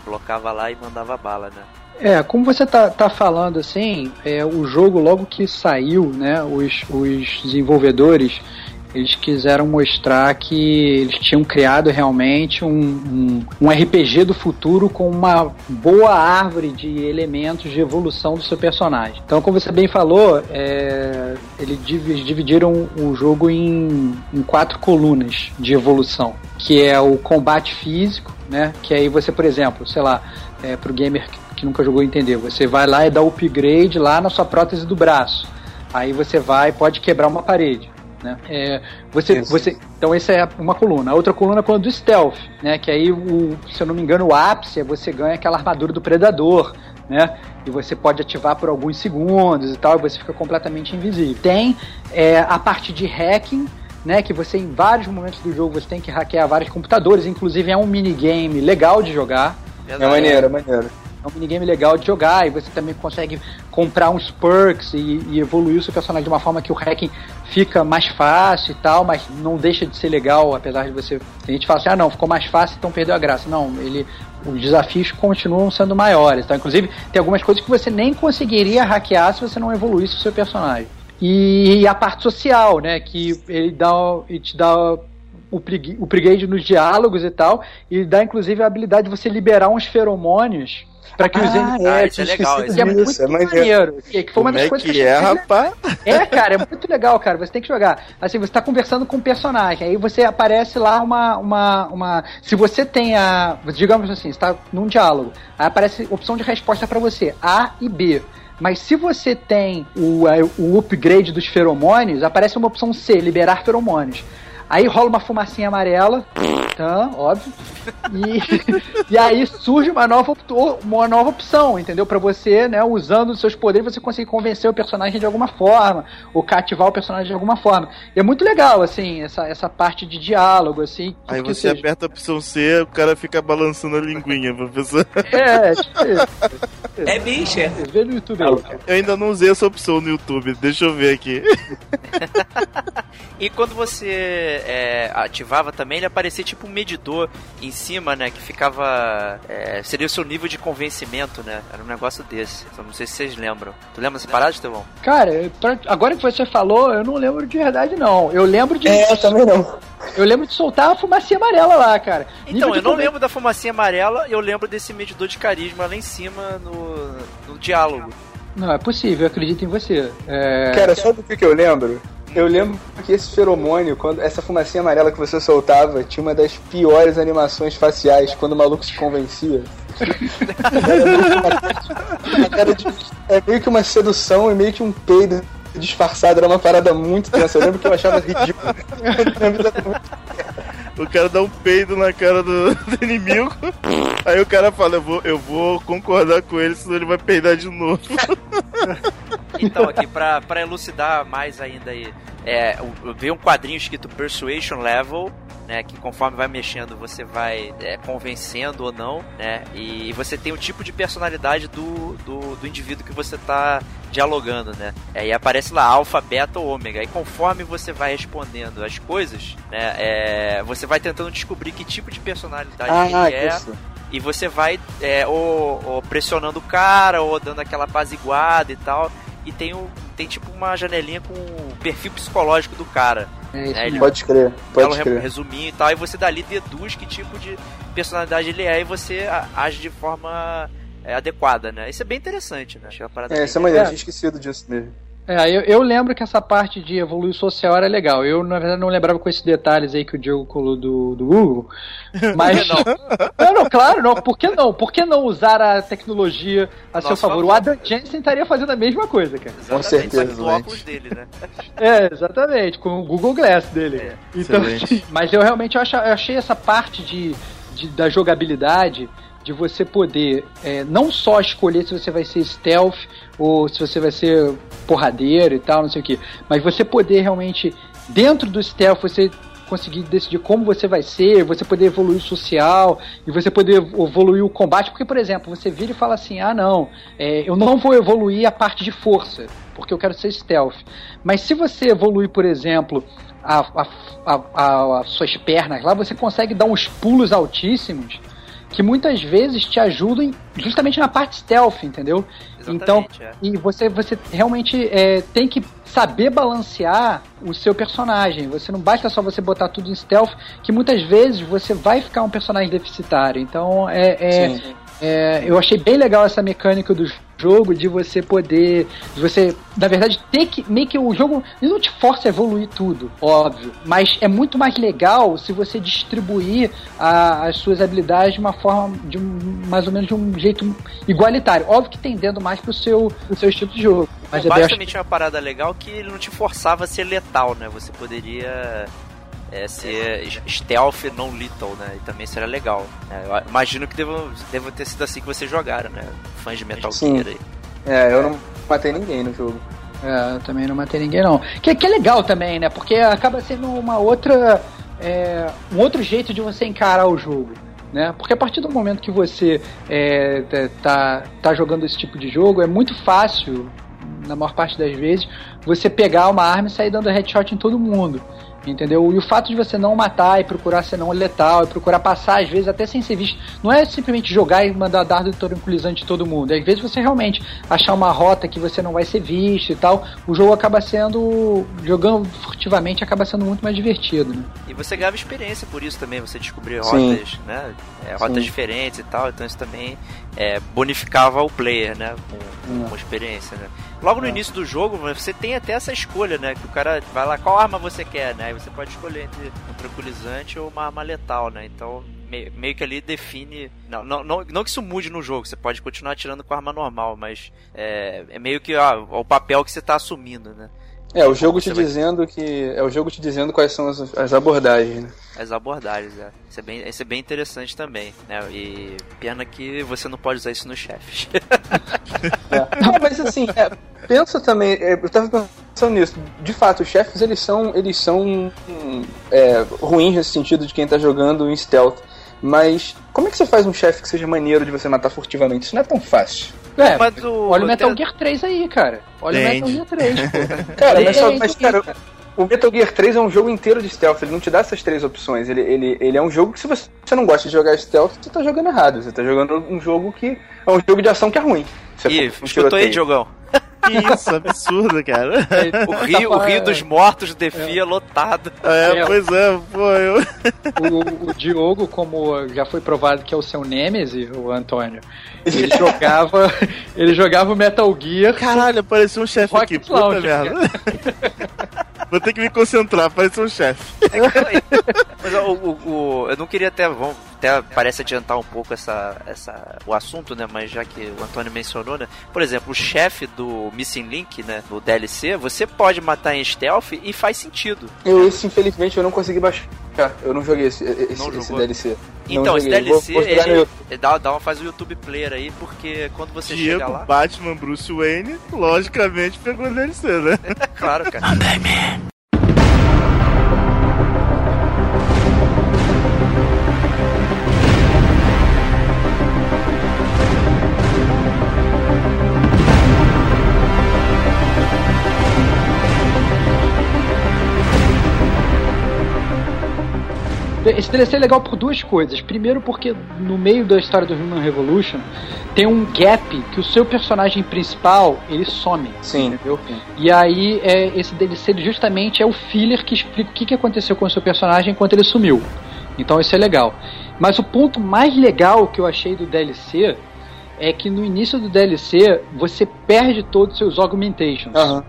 Colocava lá e mandava bala, né? É, como você tá, tá falando assim, é, o jogo logo que saiu, né, os, os desenvolvedores eles quiseram mostrar que eles tinham criado realmente um, um, um RPG do futuro com uma boa árvore de elementos de evolução do seu personagem. Então, como você bem falou, é, eles dividiram o jogo em, em quatro colunas de evolução, que é o combate físico, né? Que aí você, por exemplo, sei lá, é, pro gamer que, nunca jogou entender, você vai lá e dá upgrade lá na sua prótese do braço. Aí você vai e pode quebrar uma parede. Né? É, você, Isso. você, então essa é uma coluna. A outra coluna é a coluna do stealth, né? Que aí, o, se eu não me engano, o ápice é você ganha aquela armadura do predador, né? E você pode ativar por alguns segundos e tal, e você fica completamente invisível. Tem é, a parte de hacking, né? Que você em vários momentos do jogo você tem que hackear vários computadores, inclusive é um minigame legal de jogar. É maneiro, é maneiro. É um minigame legal de jogar e você também consegue comprar uns perks e, e evoluir o seu personagem de uma forma que o hacking fica mais fácil e tal, mas não deixa de ser legal, apesar de você. Tem gente fala assim, ah não, ficou mais fácil, então perdeu a graça. Não, ele. Os desafios continuam sendo maiores. Tá? Inclusive, tem algumas coisas que você nem conseguiria hackear se você não evoluísse o seu personagem. E a parte social, né? Que ele dá. Ele te dá o upgrade nos diálogos e tal, e dá inclusive a habilidade de você liberar uns feromônios para que os Ah, NPCs é, isso é legal, esquecido que é muito é maneiro. Que, que foi uma Como das é coisas que eu é, rapaz? é, cara, é muito legal, cara. Você tem que jogar. Assim, você tá conversando com um personagem, aí você aparece lá uma. uma, uma se você tem a. Digamos assim, você tá num diálogo, aí aparece opção de resposta pra você, A e B. Mas se você tem o, o upgrade dos feromônios, aparece uma opção C, liberar feromônios. Aí rola uma fumacinha amarela, tá, óbvio. E, e aí surge uma nova, uma nova opção, entendeu? Pra você, né, usando os seus poderes, você conseguir convencer o personagem de alguma forma, ou cativar o personagem de alguma forma. E é muito legal, assim, essa, essa parte de diálogo, assim. Aí você seja, aperta a opção C, o cara fica balançando a linguinha, professor. É, tipo isso. É bicha. Vê no YouTube aí. Eu ainda não usei essa opção no YouTube, deixa eu ver aqui. E quando você é, ativava também, ele aparecia tipo um medidor em cima, né? Que ficava. é, seria o seu nível de convencimento, né? Era um negócio desse. Só não sei se vocês lembram. Tu lembra dessa parada, Estevão? Cara, agora que você falou, eu não lembro de verdade, não. Eu lembro de. É, eu também não. Eu lembro de soltar a fumacinha amarela lá, cara. Então, eu não conven- lembro da fumacinha amarela, eu lembro desse medidor de carisma lá em cima no, no diálogo. Não, é possível, eu acredito em você. É... Cara, sabe o que, que eu lembro? Eu lembro que esse feromônio, quando essa fumacinha amarela que você soltava, tinha uma das piores animações faciais quando o maluco se convencia. É meio que uma sedução e meio que um peido disfarçado, era uma parada muito tensa. Eu lembro que eu achava ridículo. o cara dá um peido na cara do, do inimigo. Aí o cara fala, eu vou, eu vou concordar com ele, senão ele vai peidar de novo. Então, aqui, pra, pra elucidar mais ainda aí, é, eu vi um quadrinho escrito Persuasion Level, né, que conforme vai mexendo você vai é, convencendo ou não, né, e você tem o tipo de personalidade do, do, do indivíduo que você tá dialogando, né, é, e aparece lá alfa, beta ou ômega, e conforme você vai respondendo as coisas, né, é, você vai tentando descobrir que tipo de personalidade Ah, ele é, isso. e você vai é, ou, ou pressionando o cara, ou dando aquela apaziguada e tal. E tem, um, tem tipo uma janelinha com o perfil psicológico do cara. É isso É, ele-. Pode crer, pode re- crer. resuminho e tal. E você dali deduz que tipo de personalidade ele é e você age de forma é, adequada, né? Isso é bem interessante, né? Uma parada É, bem isso é maneiro, É. tinha esquecido disso mesmo. É, eu, eu lembro que essa parte de evoluir social era legal. Eu, na verdade, não lembrava com esses detalhes aí que o Diogo colou do, do Google. Mas. Não. não, não, claro, não. Por que não? Por que não usar a tecnologia a seu Nosso favor? favor. O Adam Jensen estaria fazendo a mesma coisa, cara. Exatamente, certeza, só que do Lente. óculos dele, né? É, exatamente, com o Google Glass dele. É, então, excelente. mas eu realmente achei essa parte de, de- da jogabilidade, de você poder é, não só escolher se você vai ser stealth ou se você vai ser porradeiro e tal, não sei o que, mas você poder realmente, dentro do stealth, você conseguir decidir como você vai ser, você poder evoluir o social e você poder evoluir o combate, porque, por exemplo, você vira e fala assim, ah não, é, eu não vou evoluir a parte de força, porque eu quero ser stealth. Mas se você evoluir, por exemplo, as suas pernas lá, você consegue dar uns pulos altíssimos que muitas vezes te ajudam justamente na parte stealth, entendeu? Então, Exatamente, é. e você, você realmente é, tem que saber balancear o seu personagem. Você não basta só você botar tudo em stealth, que muitas vezes você vai ficar um personagem deficitário. Então, é, é, é, eu achei bem legal essa mecânica do jogo de você poder, de você, na verdade, ter que meio que o jogo ele não te força a evoluir tudo, óbvio, mas é muito mais legal se você distribuir a- as suas habilidades de uma forma, de um, mais ou menos de um jeito igualitário. Óbvio que tendendo mais pro seu, pro seu estilo de jogo. Mas é combate acho- uma parada legal que ele não te forçava a ser letal, né? Você poderia é, ser stealth não lethal, né? E também seria legal. né? Eu imagino que deva, deva ter sido assim que vocês jogaram, né? Fãs de Metal Sim. Gear aí. É, eu não matei ninguém no jogo. É, eu também não matei ninguém, não. Que, que é legal também, né? Porque acaba sendo uma outra. é, um outro jeito de você encarar o jogo. Né? Porque a partir do momento que você é, tá- tá, tá jogando esse tipo de jogo, é muito fácil, na maior parte das vezes, você pegar uma arma e sair dando headshot em todo mundo. Entendeu? E o fato de você não matar e procurar ser não letal e procurar passar, às vezes, até sem ser visto, não é simplesmente jogar e mandar dardo tranquilizante em todo mundo. Às vezes você realmente achar uma rota que você não vai ser visto e tal, o jogo acaba sendo. jogando furtivamente acaba sendo muito mais divertido, né? E você ganhava experiência por isso também, você descobria Sim. rotas, né? É, rotas Sim. diferentes e tal, então isso também é, bonificava o player, né? Com, com experiência, né? Logo no É. início do jogo, você tem até essa escolha, né? Que o cara vai lá, qual arma você quer, né? Aí você pode escolher entre um tranquilizante ou uma arma letal, né? Então, me- meio que ali define. Não, não, não, não que isso mude no jogo, você pode continuar atirando com arma normal, mas é, é meio que ó, o papel que você tá assumindo, né? É, o jogo te vai- dizendo que. É o jogo te dizendo quais são as, as abordagens, né? As abordagens, é. Isso é bem, isso é bem interessante também, né? E pena que você não pode usar isso nos chefes. É. Não, mas assim, é, pensa também, é, eu tava pensando nisso. De fato, os chefes eles são, eles são é, ruins nesse sentido de quem tá jogando em stealth. Mas como é que você faz um chefe que seja maneiro de você matar furtivamente? Isso não é tão fácil. É, Mas o- olha o Metal tem- Gear 3 aí, cara. Olha o Metal. Gear 3, pô. Cara, mas, só, É, mas cara, o Metal Gear 3 é um jogo inteiro de stealth, ele não te dá essas três opções. Ele, ele, ele é um jogo que se você não gosta de jogar stealth, você tá jogando errado. Você tá jogando um jogo que é um jogo de ação que é ruim. Você Ih, um escutou aí? Que isso, absurdo, cara. O Rio, o Rio dos Mortos defia lotado. É, É. pois é, pô, eu. O, o Diogo, como já foi provado que é o seu Nemesis, o Antônio, ele jogava, ele jogava o Metal Gear. Caralho, apareceu um chefe aqui, puta merda. Vou ter que me concentrar, apareceu um chefe. Mas ó, o, o- o- eu não queria até. Vamos até parece adiantar um pouco essa, essa, o assunto, né? Mas já que o Antônio mencionou, né? Por exemplo, o chefe do Missing Link, né? No DLC, você pode matar em stealth e faz sentido. Eu, esse, infelizmente, eu não consegui baixar. Eu não joguei esse, esse, Não esse? DLC. Então, não esse. DLC, Vou, vou ele, ele dá, dá uma, faz o YouTube player aí, porque quando você chega Diego, lá. Batman, Bruce Wayne, logicamente pegou DLC, né? Claro, cara. Esse DLC é legal por duas coisas. Primeiro, porque no meio da história do Human Revolution tem um gap que o seu personagem principal ele some. Sim. Entendeu? E aí, é, esse DLC justamente é o filler que explica o que, que aconteceu com o seu personagem enquanto ele sumiu. Então isso é legal. Mas o ponto mais legal que eu achei do DLC é que no início do DLC você perde todos os seus augmentations. Aham.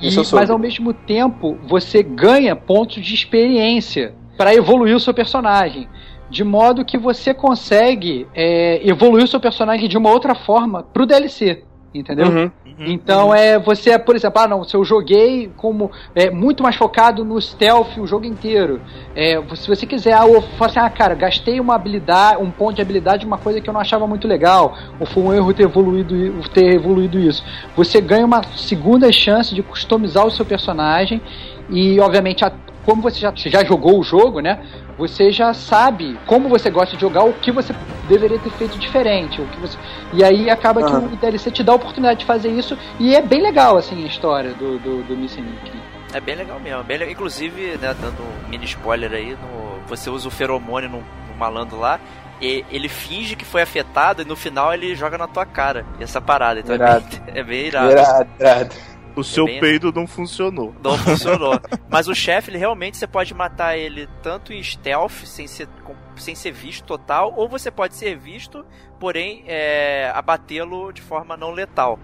E- mas ao mesmo tempo você ganha pontos de experiência para evoluir o seu personagem. De modo que você consegue é, evoluir o seu personagem de uma outra forma pro DLC. Entendeu? Uhum. Então é você por exemplo, ah não, se eu joguei como é muito mais focado no stealth o jogo inteiro. É, se você quiser, ah, ou assim, ah, cara, gastei uma habilidade, um ponto de habilidade, uma coisa que eu não achava muito legal, ou foi um erro ter evoluído, ter evoluído isso. Você ganha uma segunda chance de customizar o seu personagem e, obviamente, a- como você já, já jogou o jogo, né? Você já sabe como você gosta de jogar, o que você deveria ter feito diferente, o que você e aí acaba que o DLC te dá a oportunidade de fazer isso e é bem legal assim a história do, do, do Missing Link. É bem legal mesmo. Bem legal. Inclusive, né, dando um mini spoiler aí, no, você usa o feromônio no, no malandro lá. E ele finge que foi afetado e no final ele joga na tua cara. Essa parada. Então é Irado. bem, é bem irado. Irado, irado. O seu bem- peido não funcionou. Não funcionou. Mas o chefe, ele realmente você pode matar ele tanto em stealth, sem ser, com- sem ser visto total, ou você pode ser visto, porém é, abatê-lo de forma não letal.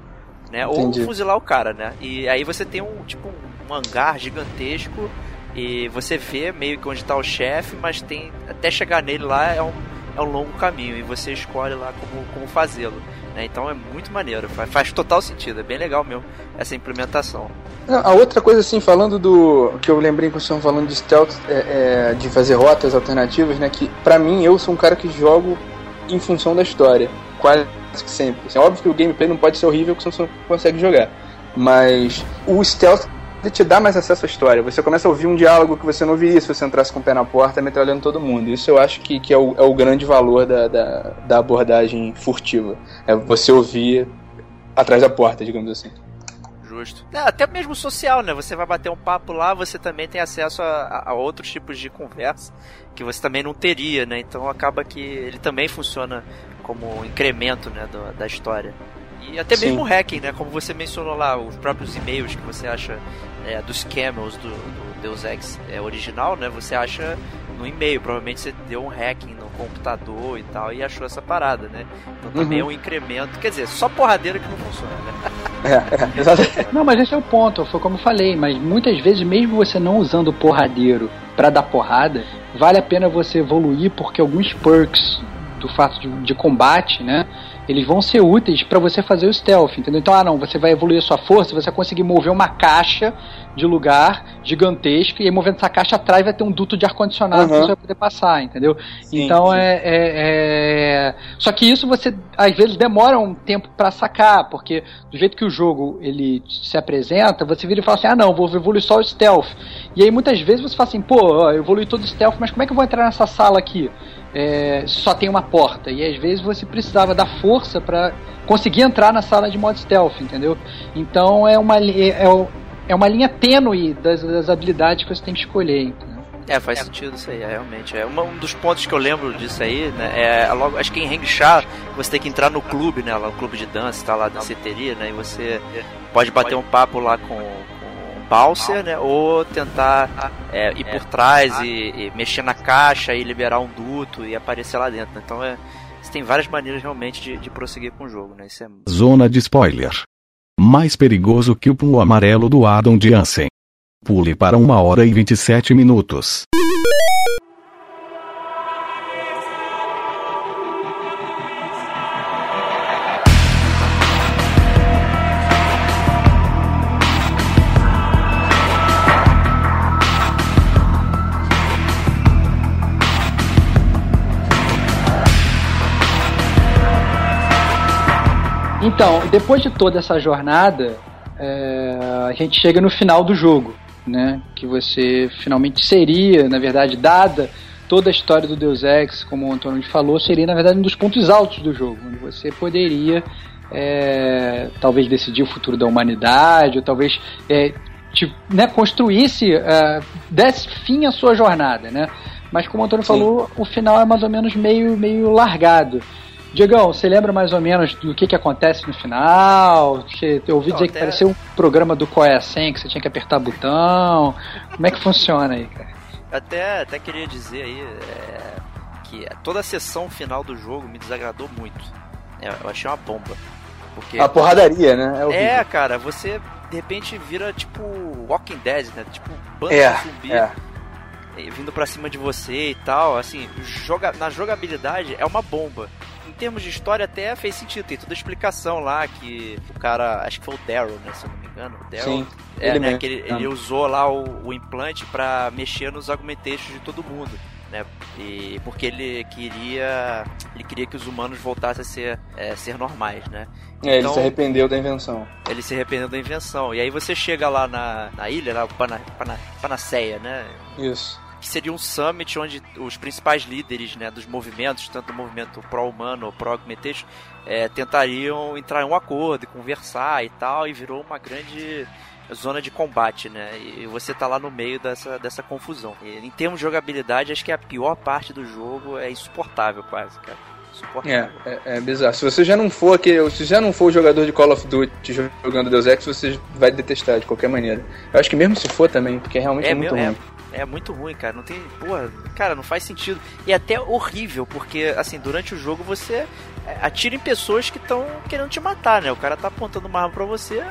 Né? Ou fuzilar o cara, né? E aí você tem um tipo um hangar gigantesco e você vê meio que onde está o chefe, mas tem até chegar nele lá é um, é um longo caminho e você escolhe lá como, como fazê-lo. Né? Então é muito maneiro, faz, faz total sentido, é bem legal mesmo essa implementação. A outra coisa, assim, falando do. que eu lembrei que vocês estavam falando de stealth, é, é, de fazer rotas alternativas, né? Que pra mim, eu sou um cara que jogo em função da história. Quase que sempre. Assim, é óbvio que o gameplay não pode ser horrível, senão você não consegue jogar. Mas o stealth ele te dá mais acesso à história. Você começa a ouvir um diálogo que você não ouviria se você entrasse com o pé na porta metralhando todo mundo. Isso eu acho que, que é, o, é o grande valor da, da, da abordagem furtiva. É você ouvir atrás da porta, digamos assim. Justo. É, até mesmo social, né? Você vai bater um papo lá, você também tem acesso a, a- outros tipos de conversa que você também não teria, né? Então acaba que ele também funciona como um incremento, né, do- da história. E até Sim. mesmo o hacking, né? Como você mencionou lá, os próprios e-mails que você acha é, dos camels do, do Deus Ex é, original, né? Você acha no e-mail. Provavelmente você deu um hacking no computador e tal e achou essa parada, né? Então também é um incremento. Quer dizer, só porradeira que não funciona, né? É, é. Não, mas esse é o ponto, foi como eu falei, mas muitas vezes, mesmo você não usando o porradeiro pra dar porrada, vale a pena você evoluir porque alguns perks do fato de, de combate, né? Eles vão ser úteis pra você fazer o stealth, entendeu? Então, ah, não, você vai evoluir a sua força, você vai conseguir mover uma caixa de lugar gigantesco, e aí movendo essa caixa atrás vai ter um duto de ar-condicionado que Uhum. você vai poder passar, entendeu? Sim, então sim. é, é- é- Só que isso você às vezes demora um tempo pra sacar, porque do jeito que o jogo ele se apresenta, você vira e fala assim: ah, não, vou evoluir só o stealth. E aí muitas vezes você fala assim: pô, eu evolui todo o stealth, mas como é que eu vou entrar nessa sala aqui? É, só tem uma porta. E às vezes você precisava da força pra conseguir entrar na sala de modo stealth, entendeu? Então é uma, é, é- é uma linha tênue das, das habilidades que você tem que escolher. Entendeu? É, faz sentido isso aí, é, realmente. É uma- um dos pontos que eu lembro disso aí, né? É logo, acho que em Hangshar você tem que entrar no clube, né? Lá, o clube de dança, tá lá, danceteria, né? E você pode bater um papo lá com, Bouncer, né? Ou tentar é, ir por trás e, e mexer na caixa e liberar um duto e aparecer lá dentro. Então é. Você tem várias maneiras realmente de, de prosseguir com o jogo, né? Isso é Zona de spoiler. Mais perigoso que o pum amarelo do Adam Jansen. Pule para 1 hora e 27 minutos. Então, depois de toda essa jornada, é, a gente chega no final do jogo, né? Que você finalmente seria, na verdade, dada toda a história do Deus Ex, como o Antônio falou, seria na verdade um dos pontos altos do jogo, onde você poderia é, talvez decidir o futuro da humanidade, ou talvez é, te, né, construísse, é, desse fim à sua jornada, né? Mas como o Antônio Sim. falou, o final é mais ou menos meio, meio largado. Diegão, você lembra mais ou menos do que, que acontece no final? Eu ouvi dizer até... que parecia um programa do Qual é a Senha, que você tinha que apertar botão. Como é que funciona aí, cara? Até, até queria dizer aí é, que toda a sessão final do jogo me desagradou muito. É, eu achei uma bomba. Porque... A porradaria, né? É, é, cara, você de repente vira tipo Walking Dead, né? Tipo banda é, de zumbi. É. Vindo pra cima de você e tal, assim, joga, na jogabilidade é uma bomba termos de história até fez sentido. Tem toda a explicação lá que o cara, acho que foi o Daryl, né? Se eu não me engano. O Daryl, Sim, é, ele, né, que ele, ele, usou lá o, o implante para mexer nos argumentation de todo mundo. Né? E porque ele queria ele queria que os humanos voltassem a ser, é, ser normais, né? É, ele então, se arrependeu da invenção. Ele se arrependeu da invenção. E aí você chega lá na, na ilha, lá, Pana, Pana, Panaceia, né? Isso que seria um summit onde os principais líderes né, dos movimentos, tanto o movimento pró-humano ou pró-augmentation, é, tentariam entrar em um acordo e conversar e tal, e virou uma grande zona de combate, né? E você tá lá no meio dessa, dessa confusão. E, em termos de jogabilidade, acho que a pior parte do jogo é insuportável quase, cara. É, é, é, bizarro. Se você já não for aquele, se já não for o jogador de Call of Duty jogando Deus Ex, você vai detestar de qualquer maneira. Eu acho que mesmo se for também, porque realmente é, é muito meu, ruim. É é muito ruim, cara. Não tem. Porra, cara, não faz sentido. E é até horrível, porque, assim, durante o jogo você é, atira em pessoas que estão querendo te matar, né? O cara tá apontando uma arma pra você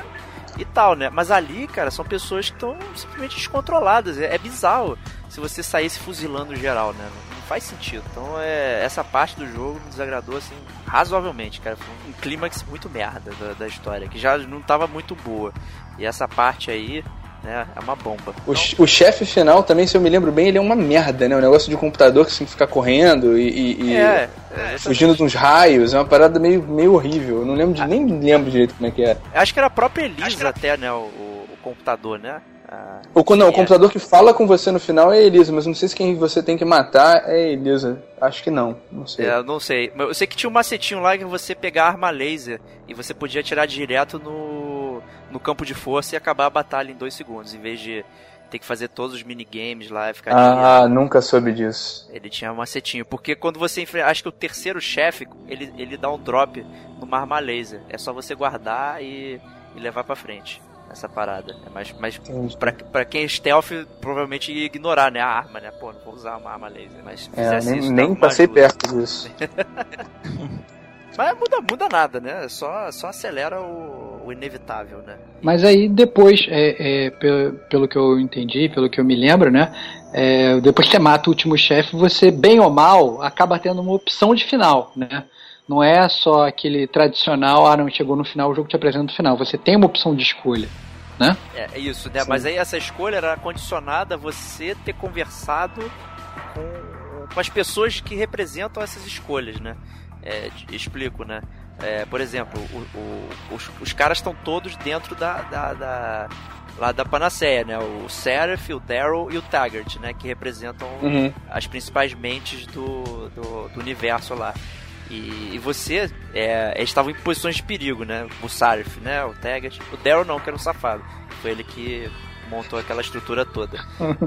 e tal, né? Mas ali, cara, são pessoas que estão simplesmente descontroladas. É, é, bizarro se você saísse fuzilando geral, né? Não, não, faz sentido. Então, é, essa parte do jogo me desagradou, assim, razoavelmente, cara. Foi um clímax muito merda da, da história, que já não tava muito boa. E essa parte aí, né? É uma bomba. O, então... o chefe final também, se eu me lembro bem, ele é uma merda, né? O negócio de computador que você tem que ficar correndo e, e, é, é, fugindo de uns raios, é uma parada meio, meio horrível. Eu não lembro de, nem lembro direito como é que era. Acho que era a própria Elisa era... até, né? O, o, computador, né? Ah, o, não, o computador que fala com você no final é Elisa, mas não sei se quem você tem que matar é Elisa. Acho que não, não sei. É, não sei. Eu sei que tinha um macetinho lá que você pegar arma laser e você podia atirar direto no, no campo de força e acabar a batalha em dois segundos, em vez de ter que fazer todos os minigames lá e ficar. Ah, nunca soube disso. Ele tinha um macetinho. Porque quando você enfrenta. Acho que o terceiro chefe, ele, ele dá um drop numa arma laser. É só você guardar e, e levar pra frente essa parada. É mais, mais pra, pra quem é stealth, provavelmente ia ignorar, né? A arma, né? Pô, não vou usar uma arma laser. Mas se é, nem, isso, nem passei ajuda. perto disso. mas muda, muda nada, né? Só, só acelera o, o inevitável, né? Mas aí depois, é, é, pelo, pelo que eu entendi, pelo que eu me lembro, né? É, depois que você mata o último chefe, você, bem ou mal, acaba tendo uma opção de final, né? Não é só aquele tradicional, ah, não, chegou no final, o jogo te apresenta o final. Você tem uma opção de escolha, né? É, é isso, né? Sim. Mas aí essa escolha era condicionada a você ter conversado com, com as pessoas que representam essas escolhas, né? É, explico, né? É, por exemplo, o, o, os, os, caras estão todos dentro da, da, da, lá da Panaceia, né? O Seraph, o Daryl e o Taggart, né? Que representam uhum. as principais mentes do, do, do universo lá. E, e você é, estava em posições de perigo, né? O Sarif, né? O Taggart. O Daryl não, que era um safado. Foi ele que montou aquela estrutura toda.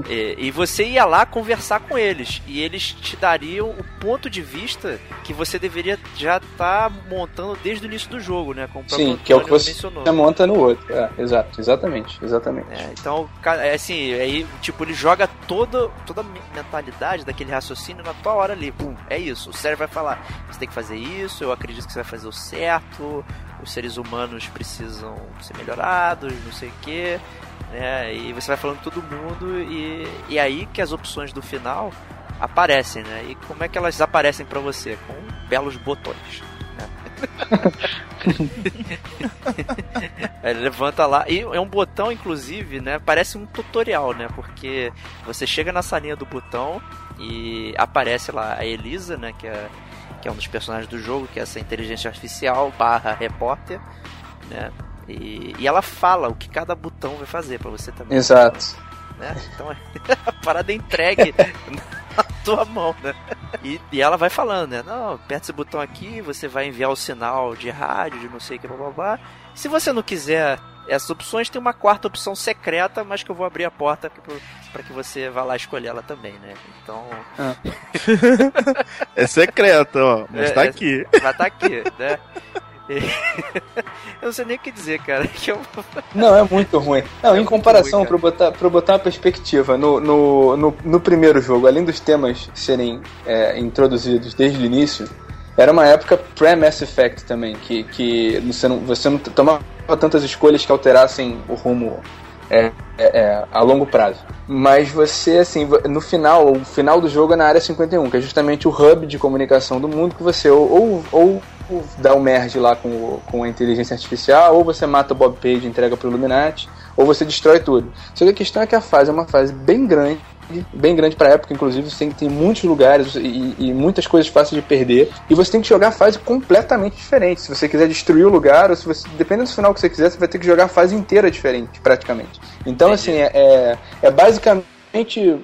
e, e, você ia lá conversar com eles e eles te dariam o ponto de vista que você deveria já estar tá montando desde o início do jogo, né? Como Sim, que é o que você mencionou. monta no outro. É, exato, exatamente, exatamente. É, então, é assim, aí, tipo, ele joga toda, toda a mentalidade daquele raciocínio na tua hora ali. Pum, é isso. O cérebro vai falar, você tem que fazer isso, eu acredito que você vai fazer o certo, os seres humanos precisam ser melhorados, não sei o quê né? E você vai falando com todo mundo e, e aí que as opções do final aparecem, né? E como é que elas aparecem para você? Com belos botões. Né? Ele levanta lá e é um botão, inclusive, né? Parece um tutorial, né? Porque você chega na salinha do botão e aparece lá a Elisa, né? Que é que é um dos personagens do jogo, que é essa inteligência artificial barra repórter, né? E, e ela fala o que cada botão vai fazer para você também. Exato. Né? Então a parada é entregue na tua mão, né? E, e ela vai falando, né? Não, aperta esse botão aqui, você vai enviar o sinal de rádio, de não sei o que, blá blá blá. Se você não quiser essas opções, tem uma quarta opção secreta, mas que eu vou abrir a porta para que você vá lá escolher ela também, né? Então. Ah. É secreto, ó. Mas É, tá é- aqui. Vai tá aqui, né? Eu não sei nem o que dizer, cara. Que eu... Não, é muito ruim. Não, É em comparação, ruim, pra, eu botar, pra botar uma perspectiva, no, no, no, no primeiro jogo, além dos temas serem é, introduzidos desde o início, era uma época pré-Mass Effect também, que, que você, não, você não tomava tantas escolhas que alterassem o rumo é, é, é, a longo prazo. Mas você, assim, no final, o final do jogo é na área 51, que é justamente o hub de comunicação do mundo que você ou, ou, ou dá um merge lá com, o- com a inteligência artificial, ou você mata o Bob Page e entrega pro Illuminati, ou você destrói tudo. Só que a questão é que a fase é uma fase bem grande, bem grande pra época, inclusive, você tem, tem muitos lugares e, e muitas coisas fáceis de perder, e você tem que jogar a fase completamente diferente. Se você quiser destruir o lugar, ou se você, dependendo do final que você quiser, você vai ter que jogar a fase inteira diferente, praticamente. Então, assim, é, é, é basicamente.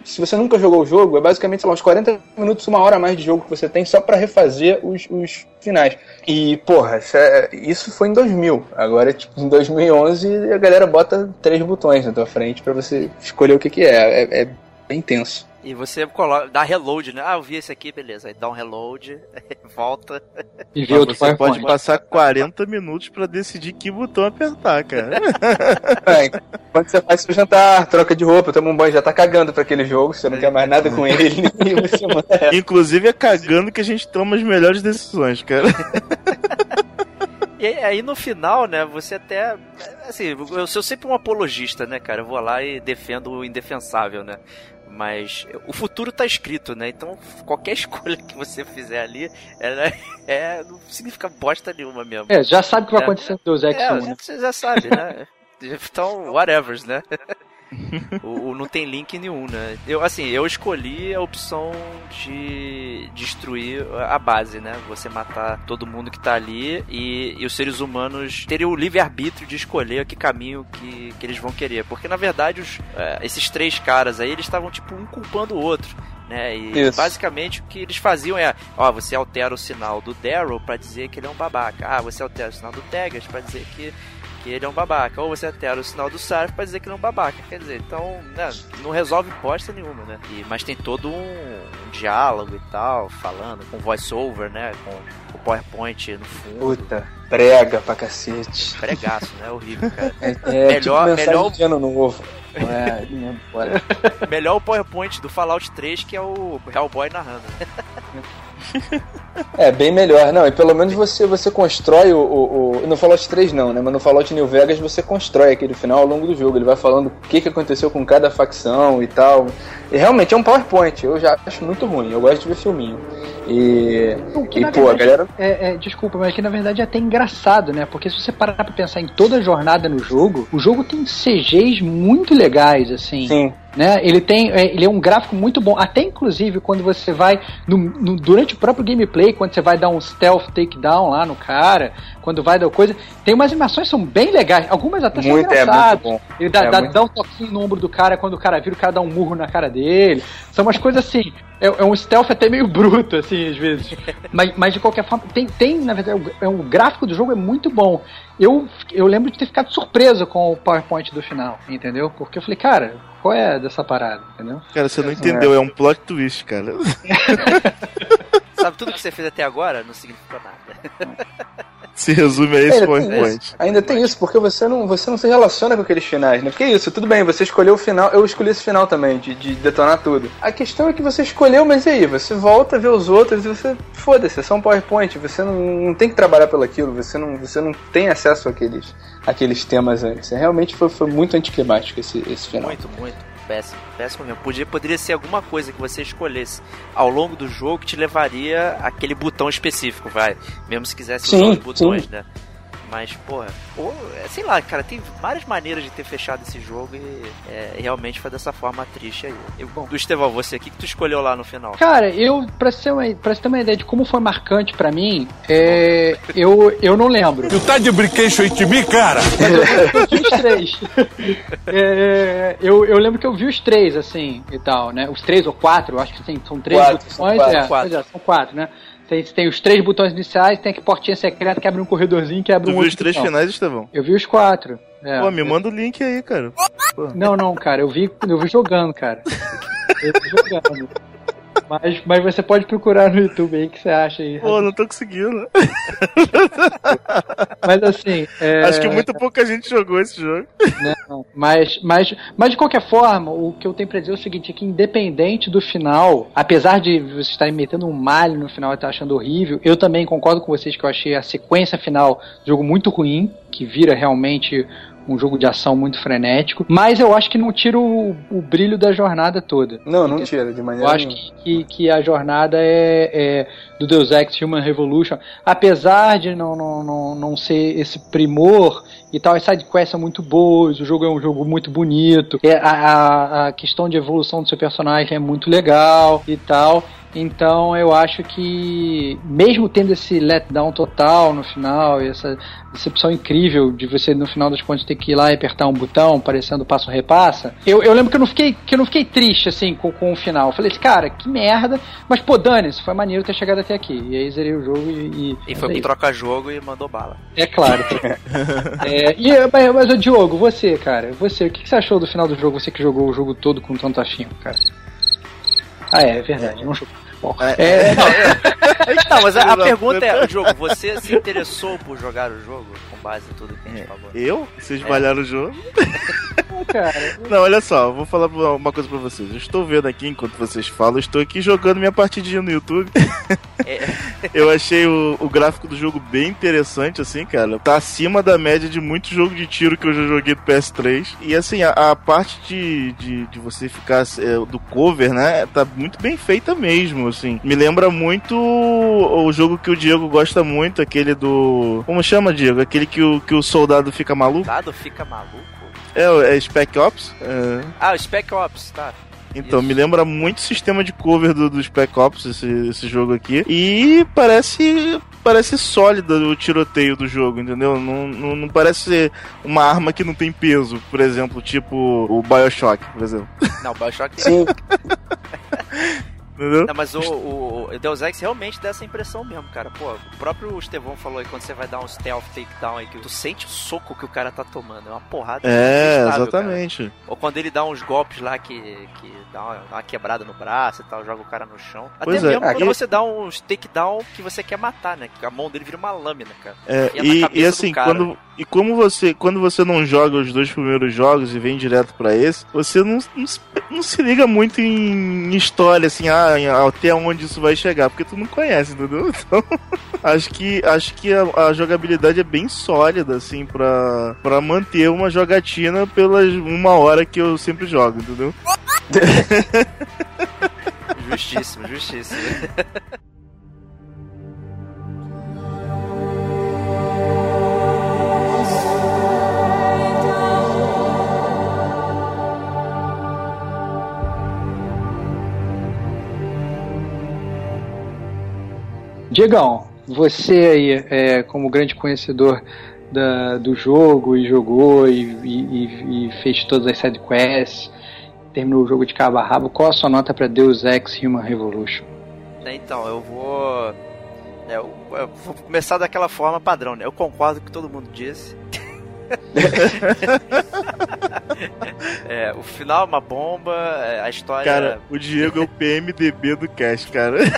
Se você nunca jogou o jogo, é basicamente lá, uns 40 minutos, uma hora a mais de jogo que você tem só pra refazer os, os finais. E, porra, isso, é- isso foi em 2000. Agora, tipo, em 2011, a galera bota três botões na tua frente pra você escolher o que, que é. É, é bem tenso. E você coloca, dá reload, né? Ah, eu vi esse aqui, beleza. Aí dá um reload, volta. E Mas outro você pode passar 40 minutos pra decidir que botão apertar, cara. É, quando você faz seu jantar, troca de roupa, toma um banho, já tá cagando pra aquele jogo, você não quer mais nada com ele, e você manda essa. Inclusive é cagando que a gente toma as melhores decisões, cara. E aí, aí no final, né, você até. Assim, eu sou sempre um apologista, né, cara? Eu vou lá e defendo o indefensável, né? Mas o futuro tá escrito, né? Então qualquer escolha que você fizer ali ela é, não significa bosta nenhuma mesmo. É, já sabe o que vai É. acontecer no Deus Ex É, 1, né? você já sabe, né? Então, whatevers, né? O, o- não tem link nenhum, né? Eu, assim, eu escolhi a opção de destruir a base, né? Você matar todo mundo que tá ali e, e os seres humanos terem o livre-arbítrio de escolher que caminho que, que eles vão querer. Porque, na verdade, os, é, esses três caras aí, eles estavam, tipo, um culpando o outro. Né? E Isso. basicamente o que eles faziam é, ó, você altera o sinal do Daryl pra dizer que ele é um babaca. Ah, você altera o sinal do Tegas pra dizer que que ele é um babaca. Ou você altera o sinal do Sarf pra dizer que ele é um babaca. Quer dizer, então, né, não resolve bosta nenhuma, né? E, mas tem todo um, um diálogo e tal, falando, com voice-over, né? Com o PowerPoint no fundo. Puta, prega pra cacete. Pregaço, né? Horrível, cara. É, é Melhor- tipo melhor- de ano novo. É, bora. Melhor o PowerPoint do Fallout 3, que é o Hellboy narrando. É, bem melhor. Não, e pelo menos você, você constrói o, o, o- No Fallout 3 não, né? Mas no Fallout New Vegas você constrói aquele final ao longo do jogo. Ele vai falando o que, que aconteceu com cada facção e tal. E realmente é um PowerPoint. Eu já acho muito ruim. Eu gosto de ver filminho. E. O que, E, pô, a verdade, galera. é, é, desculpa, mas que na verdade é até engraçado, né? Porque se você parar pra pensar em toda a jornada no jogo, o jogo tem CGs muito legais, assim. Sim. né? Ele tem, é, ele é um gráfico muito bom. Até inclusive quando você vai no, no- durante o próprio gameplay, quando você vai dar um stealth takedown lá no cara, quando vai dar coisa, tem umas animações que são bem legais. Algumas até são Muito, é muito engraçadas. bom. Ele dá, É dá, muito- dá um toquinho no ombro do cara quando o cara vira, o cara dá um murro na cara dele. São umas coisas assim. É, é um stealth até meio bruto, assim, às vezes. mas, mas de qualquer forma, tem, tem na verdade, o, é, o gráfico do jogo é muito bom. Eu, eu lembro de ter ficado surpreso com o PowerPoint do final, entendeu? Porque eu falei, cara, qual é dessa parada, entendeu? Cara, você não entendeu, é um plot twist, cara. Sabe, tudo que você fez até agora não significa nada. Se resume a esse PowerPoint. isso. Ainda tem isso, porque você não, você não se relaciona com aqueles finais, né? Porque é isso, tudo bem, você escolheu o final, eu escolhi esse final também, de, de detonar tudo. A questão é que você escolheu, mas e aí? Você volta, vê os outros e você. Foda-se, é só um PowerPoint, você não, não tem que trabalhar pelo aquilo, você não, você não tem acesso àqueles, àqueles temas antes. Realmente foi, foi muito anticlimático esse, esse final. Muito, muito. Péssimo, péssimo mesmo. Podia, poderia ser alguma coisa que você escolhesse ao longo do jogo que te levaria aquele botão específico, vai. Mesmo se quisesse usar Sim, os botões, sim. né? Mas, porra, ou, é, sei lá, cara, tem várias maneiras de ter fechado esse jogo e é, realmente foi dessa forma triste aí. E, bom, do Estevão, você, o que, que tu escolheu lá no final? Cara, eu, pra você ter uma, pra você ter uma ideia de como foi marcante pra mim, é, eu, eu não lembro. Tu tá de brinquedo de mim, cara? Eu vi os três. É, eu, eu lembro que eu vi os três, assim, e tal, né? Os três ou quatro, eu acho que sim, são três Quatro, são quatro. é, Quatro. pois é, são quatro, né? Tem, tem os três botões iniciais, tem aquele portinha secreta que abre um corredorzinho que abre Tu um viu outro os três botão. finais, Estevão? Eu vi os quatro. é. Pô, me manda o link aí, cara. Não, não, cara, eu vi, eu vi jogando, cara. Eu vi jogando. Mas, mas você pode procurar no YouTube aí que você acha aí. Pô, não tô conseguindo. Mas assim. é, Acho que muito pouca gente jogou esse jogo. Não, mas, mas, mas de qualquer forma, o que eu tenho pra dizer é o seguinte: é que independente do final, apesar de vocês estarem metendo um malho no final e estar achando horrível, eu também concordo com vocês que eu achei a sequência final do jogo muito ruim, que vira realmente um jogo de ação muito frenético, mas eu acho que não tira o, o brilho da jornada toda. Não, não tira, de Eu maneira acho nenhuma. que, que, que a jornada é, é do Deus Ex Human Revolution, apesar de não, não, não, não ser esse primor e tal, as sidequests são muito boas, o jogo é um jogo muito bonito, é, a, a, questão de evolução do seu personagem é muito legal e tal. Então eu acho que, mesmo tendo esse letdown total no final, e essa decepção incrível de você no final das contas ter que ir lá e apertar um botão, parecendo passo repassa, eu, eu lembro que eu não fiquei, que eu não fiquei triste assim com, com o final. Eu falei assim, cara, que merda, mas pô, dane-se, foi maneiro ter chegado até aqui. E aí zerei o jogo e. E foi é pro troca-jogo e mandou bala. É claro. é, e, mas, mas, ô, Diogo, você, cara, você, o que, que você achou do final do jogo? Você que jogou o jogo todo com tanto afinco, cara? Ah, é, é verdade, não jogou. Bom, é, Não, mas a, a pergunta é. Diogo, você se interessou por jogar o jogo com base em tudo que a gente falou? Eu? Vocês malharam o jogo? cara. Não, olha só, vou falar uma coisa pra vocês. Eu estou vendo aqui, enquanto vocês falam, estou aqui jogando minha partidinha no YouTube. É, Eu achei o, o gráfico do jogo bem interessante, assim, cara. Tá acima da média de muito jogo de tiro que eu já joguei do PS3. E assim, a, a parte de, de, de você ficar é, do cover, né? Tá muito bem feita mesmo, assim. Me lembra muito o, o jogo que o Diego gosta muito, aquele do. Como chama, Diego? Aquele que o, que o soldado fica maluco. dado fica maluco? É, é Spec Ops? É. Ah, o Spec Ops, tá. Então, Isso. me lembra muito o sistema de cover do, do Spec Ops, esse, esse jogo aqui. E parece parece sólido o tiroteio do jogo, entendeu? Não, não, não parece ser uma arma que não tem peso, por exemplo, tipo o Bioshock, por exemplo. Não, o Bioshock Sim, Entendeu? Não, mas o, o, Deus Ex realmente dá essa impressão mesmo, cara. Pô, o próprio Estevão falou aí quando você vai dar um stealth takedown aí, que tu sente o soco que o cara tá tomando. É uma porrada. É, exatamente. cara. Ou quando ele dá uns golpes lá que, que dá, uma, uma quebrada no braço e tal, joga o cara no chão. Até Pois é, mesmo aqui- quando você dá uns takedown que você quer matar, né? Que a mão dele vira uma lâmina, cara. É, E é e, e assim, quando e como você quando você não joga os dois primeiros jogos e vem direto pra esse, você não, não, se- não se liga muito em história assim, ah, até onde isso vai chegar, porque tu não conhece, entendeu? Então, acho que acho que a, a jogabilidade é bem sólida assim pra para manter uma jogatina pelas uma hora que eu sempre jogo, entendeu? Justíssimo, justíssimo. Diegão, você aí, é, como grande conhecedor da- do jogo e jogou e, e- e- fez todas as sidequests, terminou o jogo de cabo a rabo, qual a sua nota para Deus Ex Human Revolution? Então, eu vou. é, Eu, eu vou começar daquela forma padrão, né? Eu concordo com o que todo mundo disse. É, o final é uma bomba, é, a história. Cara, o Diego é o PMDB do cast, cara.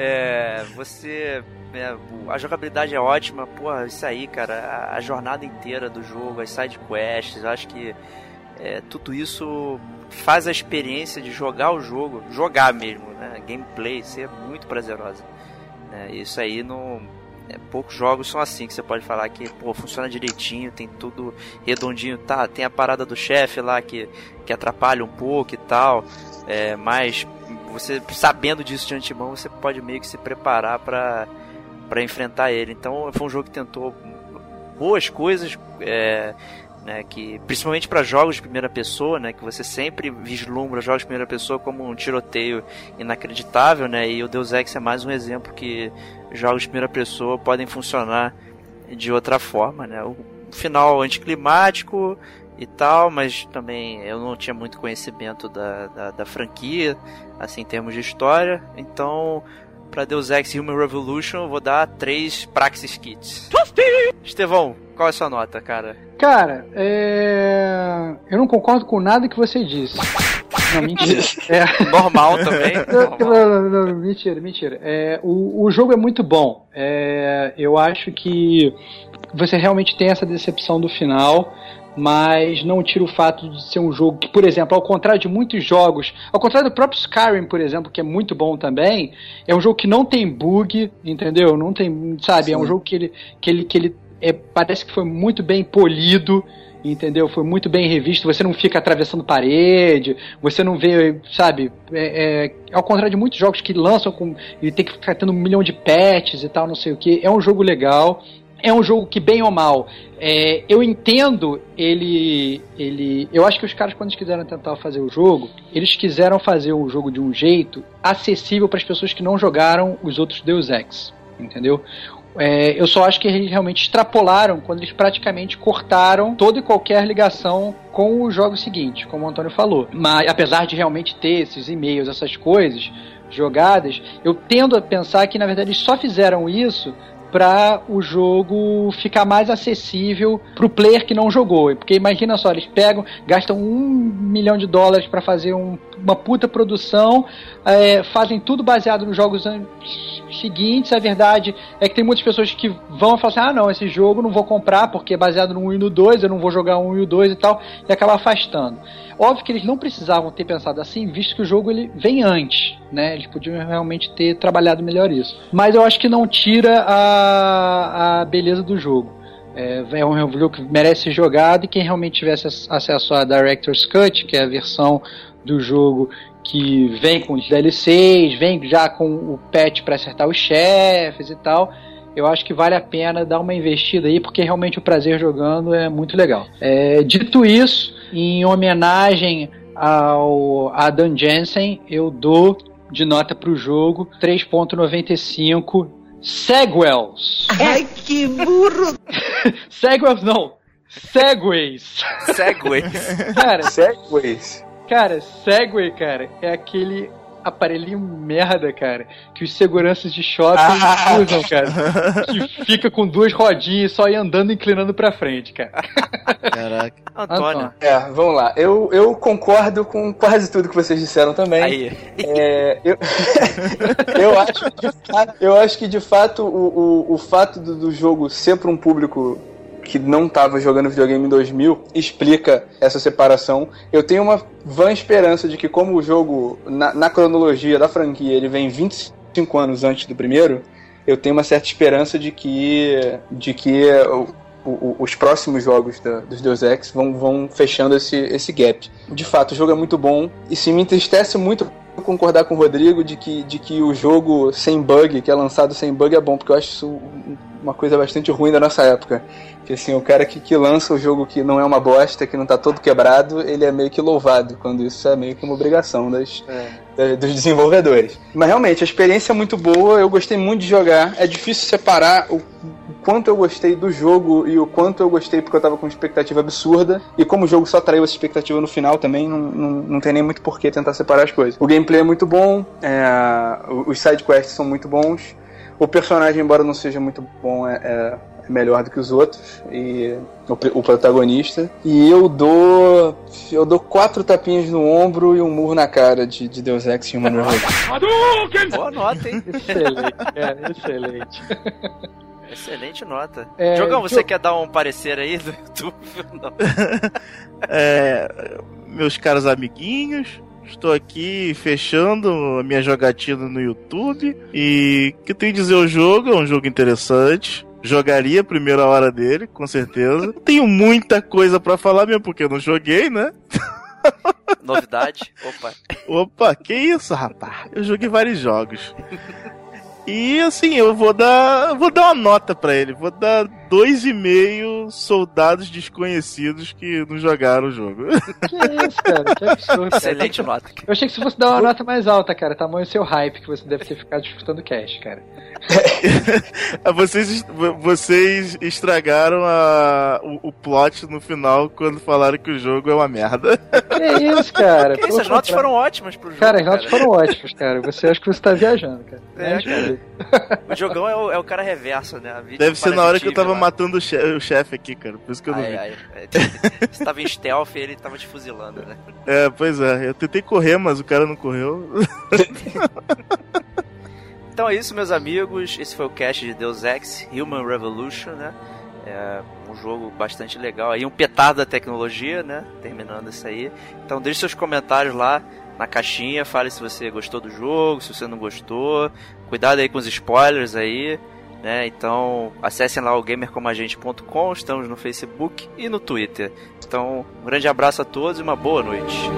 É, você. é, a jogabilidade é ótima, porra, isso aí, cara. A, jornada inteira do jogo, as side quests, acho que é, tudo isso faz a experiência de jogar o jogo, jogar mesmo, né? Gameplay ser muito prazerosa. né? Isso aí não. É, poucos jogos são assim, que você pode falar que pô, funciona direitinho, tem tudo redondinho, tá? Tem a parada do chefe lá que, que atrapalha um pouco e tal, é, mas você sabendo disso de antemão, você pode meio que se preparar pra para enfrentar ele. Então foi um jogo que tentou boas coisas, é, né, que principalmente para jogos de primeira pessoa, né, que você sempre vislumbra jogos de primeira pessoa como um tiroteio inacreditável, né, e o Deus Ex é mais um exemplo que jogos de primeira pessoa podem funcionar de outra forma, né, o final anticlimático e tal, mas também eu não tinha muito conhecimento da, da, da franquia, assim, em termos de história, então para Deus Ex Human Revolution, eu vou dar três Praxis Kits. Estevão, qual é a sua nota, cara? Cara, é... eu não concordo com nada que você disse. Não, mentira. É... Normal também. Normal. Não, não, não, mentira, mentira. É, o, o jogo é muito bom. É, eu acho que você realmente tem essa decepção do final mas não tira o fato de ser um jogo que, por exemplo, ao contrário de muitos jogos, ao contrário do próprio Skyrim, por exemplo, que é muito bom também, é um jogo que não tem bug, entendeu? Não tem, sabe, Sim. é um jogo que ele, que ele, que ele é, parece que foi muito bem polido, entendeu? Foi muito bem revisto. Você não fica atravessando parede, você não vê, sabe? É, é, ao contrário de muitos jogos que lançam com e tem que ficar tendo um milhão de patches e tal, não sei o que. É um jogo legal é um jogo que, bem ou mal, é, eu entendo ele, ele. Eu acho que os caras, quando eles quiseram tentar fazer o jogo, eles quiseram fazer o jogo de um jeito acessível para as pessoas que não jogaram os outros Deus Ex. Entendeu? É, eu só acho que eles realmente extrapolaram quando eles praticamente cortaram toda e qualquer ligação com o jogo seguinte, como o Antônio falou. Mas apesar de realmente ter esses e-mails, essas coisas jogadas, eu tendo a pensar que na verdade eles só fizeram isso para o jogo ficar mais acessível para o player que não jogou. Porque imagina só, eles pegam, gastam um milhão de dólares para fazer um, uma puta produção, é, fazem tudo baseado nos jogos seguintes. A verdade é que tem muitas pessoas que vão falar assim: ah, não, esse jogo não vou comprar porque é baseado no 1 e no 2, eu não vou jogar o 1 e o 2 e tal, e acaba afastando. Óbvio que eles não precisavam ter pensado assim, visto que o jogo ele vem antes, né? Eles podiam realmente ter trabalhado melhor isso. Mas eu acho que não tira a, a beleza do jogo. É, é um jogo que merece ser jogado e quem realmente tivesse acesso à Director's Cut, que é a versão do jogo que vem com os DLCs, vem já com o patch para acertar os chefes e tal, eu acho que vale a pena dar uma investida aí, porque realmente o prazer jogando é muito legal. É, dito isso, em homenagem ao Adam Jensen, eu dou de nota para o jogo 3.95 Segwells. Ai, que burro! Segwells não, Segways. Segways. Cara, Segways. Cara, Segway, cara, é aquele aparelhinho merda, cara, que os seguranças de shopping ah. usam, cara. Que fica com duas rodinhas só ir andando inclinando pra frente, cara. Caraca. Antônio. É, vamos lá. Eu, eu concordo com quase tudo que vocês disseram também. Aí. É, eu, eu, acho que, eu acho que de fato o, o, o fato do, do jogo ser para um público que não estava jogando videogame em 2000 explica essa separação. Eu tenho uma vã esperança de que, como o jogo, na, na cronologia da franquia, ele vem 25 anos antes do primeiro, eu tenho uma certa esperança de que, de que o, o, os próximos jogos da, dos Deus Ex vão, vão fechando esse, esse gap. De fato, o jogo é muito bom e se me entristece muito concordar com o Rodrigo de que, de que o jogo sem bug, que é lançado sem bug, é bom, porque eu acho isso uma coisa bastante ruim da nossa época. Que assim, o cara que, que lança o jogo que não é uma bosta, que não tá todo quebrado, ele é meio que louvado, quando isso é meio que uma obrigação das, é. dos desenvolvedores. Mas realmente, a experiência é muito boa, eu gostei muito de jogar. É difícil separar o, o quanto eu gostei do jogo e o quanto eu gostei porque eu tava com uma expectativa absurda. E como o jogo só traiu essa expectativa no final também, não, não, não tem nem muito porquê tentar separar as coisas. O gameplay é muito bom, é, os sidequests são muito bons. O personagem, embora não seja muito bom, é, é melhor do que os outros e o, o, protagonista. E eu dou eu dou quatro tapinhas no ombro e um murro na cara de, de Deus Ex Human Revolution. Boa nota, hein? Excelente, é, excelente. Excelente nota. É, Jogão, você eu... quer dar um parecer aí do YouTube? Não. é, meus caros amiguinhos, Estou aqui fechando a minha jogatina no YouTube. E o que eu tenho a dizer o jogo? É um jogo interessante. Jogaria a primeira hora dele, com certeza. Tenho muita coisa para falar mesmo, porque eu não joguei, né? Novidade? Opa. Opa, que isso, rapaz? Eu joguei vários jogos. E assim, eu vou dar. Vou dar uma nota para ele. Vou dar dois e meio soldados desconhecidos que não jogaram o jogo. Que isso, cara? Que absurdo. Cara. Excelente nota. Eu achei que se fosse dar uma nota mais alta, cara, tamanho seu hype que você deve ter ficado escutando o cast, cara. vocês, vocês estragaram a, o, o, plot no final quando falaram que o jogo é uma merda. Que isso, cara? Que isso, as notas foram ótimas pro jogo. Cara, as notas foram ótimas, cara. Você acha que você tá viajando, cara. É, cara. O jogão é o, é o cara reverso, né? Deve ser na hora que eu tava lá. matando o chefe, o chefe aqui, cara. Por isso que eu não ai, vi. Ai, você tava em stealth e ele tava te fuzilando, né? É, pois é. Eu tentei correr, mas o cara não correu. Então é isso, meus amigos. Esse foi o cast de Deus Ex Human Revolution, né? É um jogo bastante legal aí, um petardo da tecnologia, né? Terminando isso aí. Então deixe seus comentários lá na caixinha, fale se você gostou do jogo, se você não gostou. Cuidado aí com os spoilers aí. Né? Então acessem lá o gamercomagente.com, estamos no Facebook e no Twitter. Então, um grande abraço a todos e uma boa noite.